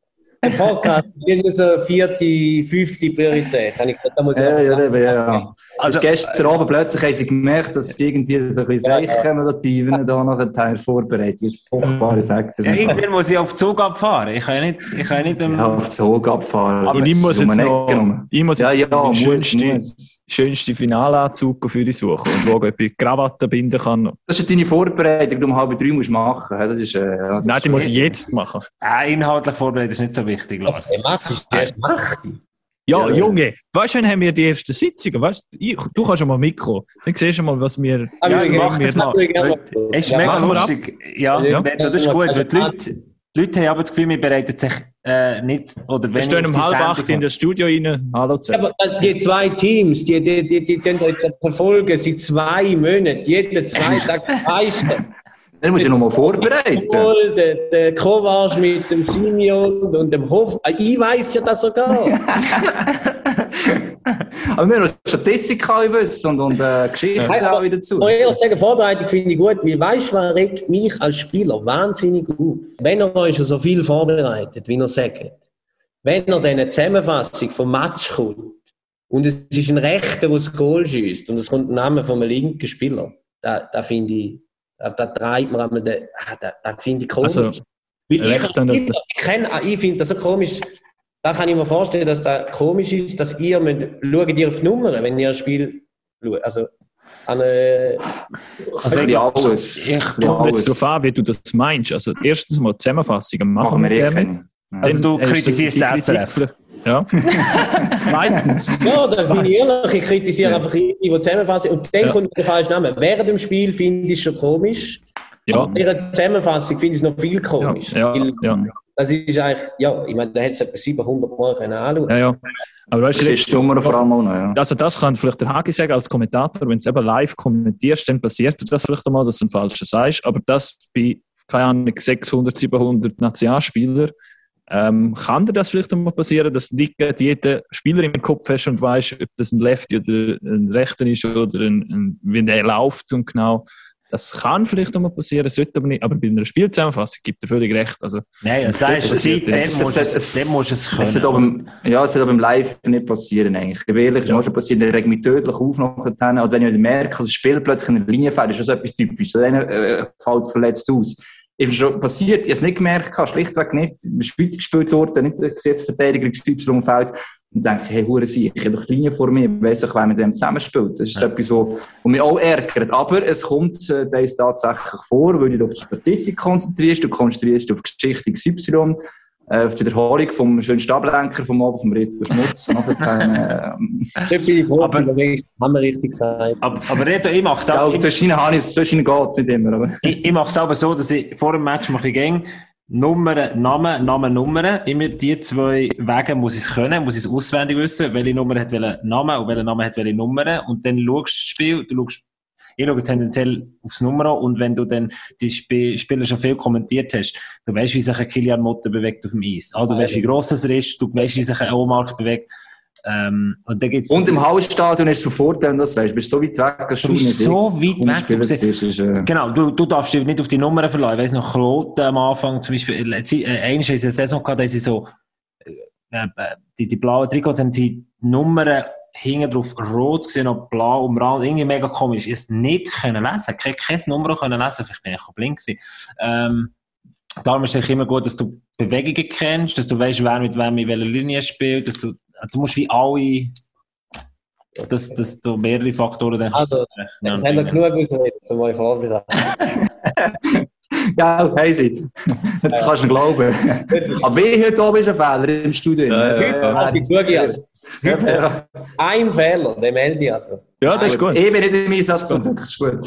Speaker 4: der Podcast *laughs* ist irgendwie so vierte, fünfte Priorität. Ich da muss ich
Speaker 3: Ja, ja, ja, ja.
Speaker 1: Also-
Speaker 3: gestern Abend plötzlich haben sie gemerkt, dass sie irgendwie so ein bisschen
Speaker 4: Ja, ja.
Speaker 3: Seichen oder Tiefen da nachher vorbereitet. Das ist furchtbare Sektor.
Speaker 1: Ja, irgendwann muss ich auf den Zug abfahren. Ich kann ja nicht, ich kann ja nicht
Speaker 3: Ja,
Speaker 1: am,
Speaker 3: auf den Zug abfahren.
Speaker 2: Und ich muss
Speaker 3: Um
Speaker 2: jetzt noch, ich muss
Speaker 3: Ja,
Speaker 2: jetzt
Speaker 3: ja,
Speaker 2: den
Speaker 3: muss,
Speaker 2: schönsten, schönsten Finalanzug für dich suchen und schauen, ob ich Krawatte binden kann.
Speaker 3: Das ist deine Vorbereitung, die du um halb drei musst machen. Das ist, äh, ja, das
Speaker 2: Nein, die muss ich jetzt machen.
Speaker 1: äh, inhaltlich vorbereitet ist nicht so wichtig, Lars.
Speaker 4: Der Max ist erst mächtig.
Speaker 2: Ja,
Speaker 3: Ja.
Speaker 2: Junge, weißt du, wann haben wir die ersten Sitzungen? Weißt, du, ich, du kannst schon mal Mikro. Dann siehst du mal, was wir.
Speaker 4: Aber
Speaker 1: Ja,
Speaker 4: ich
Speaker 1: mach
Speaker 4: würde
Speaker 1: das mal.
Speaker 4: gerne
Speaker 1: Es ist
Speaker 4: Ja,
Speaker 1: mega lustig. Ja,
Speaker 4: Ja.
Speaker 1: Reto, das ist gut. Weil die, Leute, die Leute haben aber das Gefühl, wir bereiten sich äh, nicht oder
Speaker 2: Wir
Speaker 1: wenn
Speaker 2: stehen um halb acht in das Studio rein. Hallo zusammen.
Speaker 4: Aber äh, die zwei Teams, die, die, die, die, die jetzt verfolgen seit zwei Monaten, jeden zwei Tag leisten.
Speaker 3: Dann musst du noch mal vorbereiten.
Speaker 4: Der, der Kovac mit dem Simeon und dem Hof. Ah, Ich weiß ja das sogar. *laughs* *laughs*
Speaker 3: Aber wir haben noch Statistik wissen und, und äh, Geschichten
Speaker 4: Ja.
Speaker 3: auch wieder zu.
Speaker 4: Ich muss ehrlich sagen, Vorbereitung finde ich gut, weil weißt du, was regt mich als Spieler wahnsinnig auf? Wenn er euch schon so viel vorbereitet, wie er sagt, wenn er dann eine Zusammenfassung vom Match kommt und es ist ein Rechter, der das Goal schießt und es kommt ein Name von einem linken Spieler, da, da finde ich, da, treibt man einmal, den- ah, da, da finde ich komisch.
Speaker 2: Also,
Speaker 4: Weil ich, Spieler, ich, ah, ich finde das so komisch, da kann ich mir vorstellen, dass das komisch ist, dass ihr, müsst, schaut ihr auf die Nummern, wenn ihr ein Spiel schaut. Also, an eine,
Speaker 3: Also, ein bisschen alles.
Speaker 1: Ich-
Speaker 3: bisschen
Speaker 2: kommt jetzt
Speaker 3: alles.
Speaker 2: darauf an, wie du das meinst. Also, erstens mal Zusammenfassungen machen,
Speaker 3: Machen wir eh
Speaker 1: Also du
Speaker 2: Dann hast
Speaker 1: kritisierst
Speaker 2: die *laughs*
Speaker 1: das SRF.
Speaker 2: Ja. Zweitens.
Speaker 4: Ja, da bin ich ehrlich, ich kritisiere einfach die, die zusammenfassen. Und dann
Speaker 2: Ja.
Speaker 4: kommt der falsche Name. Während dem Spiel finde ich es schon komisch.
Speaker 2: Ja.
Speaker 4: Aber ihre Zusammenfassung finde ich es noch viel
Speaker 2: Ja,
Speaker 4: komisch.
Speaker 2: ja,
Speaker 4: Weil
Speaker 2: ja,
Speaker 4: Das ist eigentlich, ja, ich meine, da hättest du etwa 700 Mal können anschauen
Speaker 2: ja, ja. Aber weißt
Speaker 3: Das
Speaker 2: du,
Speaker 3: ist dummer vor allem auch noch, ja.
Speaker 2: also das kann vielleicht der Hagi sagen als Kommentator, wenn du es eben live kommentierst, dann passiert dir das vielleicht einmal, dass du ein falsches sagst, aber das bei, keine Ahnung, 600, 700 Nationalspieler, ähm, kann dir das vielleicht einmal passieren, dass du nicht jeden Spieler im Kopf hast und weißt, ob das ein Lefty oder ein Rechter ist oder ein, ein, wie der läuft und genau. Das kann vielleicht einmal passieren, sollte aber nicht. Aber bei einer Spielzusammenfassung gibt er völlig recht. Also,
Speaker 1: Nein, das heißt, dann
Speaker 3: es-
Speaker 1: musst du
Speaker 3: es-
Speaker 1: dann du es können.
Speaker 3: beim, ja, es sollte auch beim Live nicht passieren eigentlich. Ich ehrlich, es ist auch schon passiert, der regt mich tödlich auf nachher. Oder wenn ich merke, dass ein Spieler plötzlich in der Linie fällt, ist das so etwas typisches. Einer äh, fällt verletzt aus. Ist schon passiert, ich habe es nicht gemerkt, habe, schlichtweg nicht. Ich bin weitergespielt worden, nicht der Verteidiger im Feld. Und denke, hey, hure sie, ich habe doch Linie vor mir, ich weiss auch, wer mit dem zusammenspielt. Das ist
Speaker 1: Ja.
Speaker 3: etwas, was mich auch ärgert. Aber es kommt äh, tatsächlich vor, weil du dich auf die Statistik konzentrierst, du konzentrierst dich auf Geschichte XY, äh, auf die Wiederholung vom schönen Stablenker vom Abend, vom Reto Schmutz. Nachher,
Speaker 4: bin *laughs* ich froh,
Speaker 1: Aber-
Speaker 4: haben wir richtig gesagt.
Speaker 1: Aber, aber Reto, ich mache es auch, ich,
Speaker 3: zwischen ihnen es, geht es nicht immer. Aber.
Speaker 1: ich, ich mach's aber so, dass ich vor dem Match mache ich gäng Nummern, Namen, Namen, Nummern. Immer die zwei Wege muss ich es können, muss ich es auswendig wissen, welche Nummer hat welchen Namen und welcher Name hat welche Nummern. Und dann schaust du das Spiel, du schaust, ich schaue tendenziell aufs Nummer an und wenn du dann die Sp Spieler schon viel kommentiert hast, du weißt, wie sich ein Kilian Motte bewegt auf dem Eis. Ah, du weißt, wie gross er ist, du weißt, wie sich ein Omark bewegt. Ähm, und
Speaker 3: Und im Hausstadion wenn du das weißt. Du bist so weit weg, dass
Speaker 1: Du bist so weit weg, du
Speaker 3: siehst, ist, äh,
Speaker 1: Genau, du, du darfst dich nicht auf die Nummern verlassen. Ich weiss noch, Kloten am Anfang zum Beispiel, äh, sie- äh, eine Saison gehabt, da sie so, äh, äh, die, die blauen Trikots haben die Nummern hinten drauf rot gesehen und blau umrahmt. Irgendwie mega komisch. Ich es nicht können lesen, kein, kein Nummer können lesen, vielleicht bin ich auch blind gewesen. Ähm, darum ist es immer gut, dass du Bewegungen kennst, dass du weißt, wer mit wem in welcher Linie spielt, dass du, du musst wie alle, dass, dass du mehrere Faktoren dann
Speaker 4: Also,
Speaker 1: ja,
Speaker 4: Dann haben wir genug ausreden, um euch vorbereiten.
Speaker 3: Ja, hey sie. Das kannst du glauben. Aber wie heute oben ist ein Fehler im Studio.
Speaker 4: Ja, hat die Ein Fehler, den melde ich also.
Speaker 2: Ja, das ist gut.
Speaker 3: Ich bin nicht im Einsatz, das ist gut.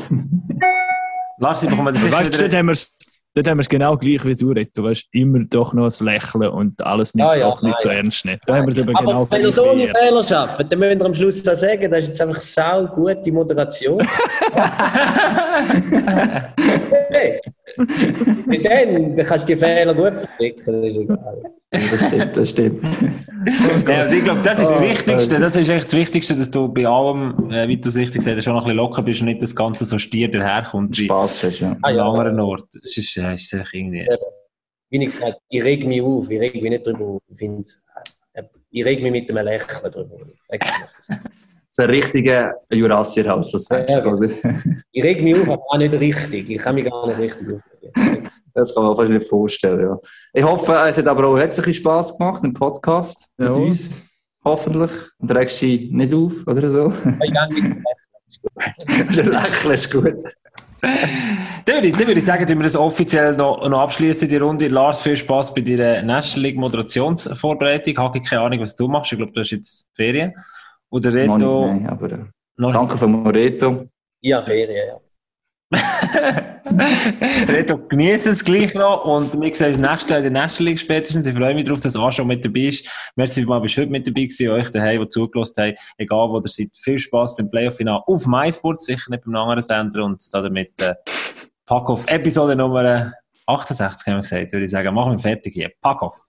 Speaker 1: Lars, ich bekomme das
Speaker 2: Weißt dort
Speaker 1: wieder...
Speaker 2: haben wir es dort haben wir es genau gleich wie du, Reto. Weißt immer doch noch das Lächeln und alles nicht,
Speaker 4: Ja, ja,
Speaker 2: doch nicht so
Speaker 4: ja.
Speaker 2: ernst nehmen. Da haben wir es
Speaker 4: Aber
Speaker 2: genau
Speaker 4: wenn ihr
Speaker 2: gleich
Speaker 4: so ohne. Fehler schafft, dann müsst ihr am Schluss da sagen, das ist jetzt einfach sau gute Moderation. *laughs* *laughs* hey. Mit denen dann kannst du die Fehler gut verdecken, das ist egal.
Speaker 3: Das stimmt, das stimmt.
Speaker 1: Ja, also ich glaube, das ist das
Speaker 3: Oh,
Speaker 1: Wichtigste. Das ist echt das Wichtigste, dass du bei allem, äh, wie du es richtig gesagt hast, schon noch ein bisschen locker bist und nicht das Ganze so stier daherkommt
Speaker 3: Spaß hast, ja.
Speaker 4: Ah,
Speaker 1: an
Speaker 4: ja.
Speaker 1: einem anderen Ort. Es ist, äh, ist echt irgendwie...
Speaker 4: Wie ich gesagt ich reg mich auf, ich reg mich nicht drüber auf. Ich, äh, ich reg mich mit einem Lächeln drüber auf.
Speaker 3: Ist ein richtiger Jurassier halt schlussendlich,
Speaker 4: Ja,
Speaker 3: oder?
Speaker 4: Ich reg mich auf, aber auch nicht richtig. Ich kann mich gar nicht richtig aufregen.
Speaker 3: Das kann man fast nicht vorstellen, ja. Ich hoffe, es hat aber auch hat sich Spass gemacht im Podcast mit
Speaker 2: Ja.
Speaker 3: uns. Hoffentlich. Und regst dich nicht auf oder so.
Speaker 4: Ich mit *laughs* dem
Speaker 3: Lächeln. Ist gut.
Speaker 1: Dann würde, ich, dann würde ich sagen, wenn wir das offiziell noch, noch abschließen, die Runde. Lars, viel Spaß bei deiner National League Moderationsvorbereitung. Ich habe keine Ahnung, was du machst. Ich glaube, du hast jetzt Ferien. Oder
Speaker 3: Noch
Speaker 1: Reto...
Speaker 3: nicht, nein, aber äh,
Speaker 1: noch
Speaker 3: danke für Moreto.
Speaker 4: Ich habe Ferien, ja. *laughs*
Speaker 1: Reto, genieße es gleich noch und wir sehen uns nächstes Jahr in der National League spätestens. Ich freue mich darauf, dass du auch schon mit dabei bist. Merci mal, bist du heute mit dabei gewesen, euch daheim, die zugelassen haben. Egal, wo ihr seid. Viel Spaß beim Playoff-Final auf MySport, sicher nicht beim anderen Sender und damit äh, Pack auf Episode Nummer 68, haben wir gesagt, würde ich sagen. Machen wir fertig hier. Pack auf.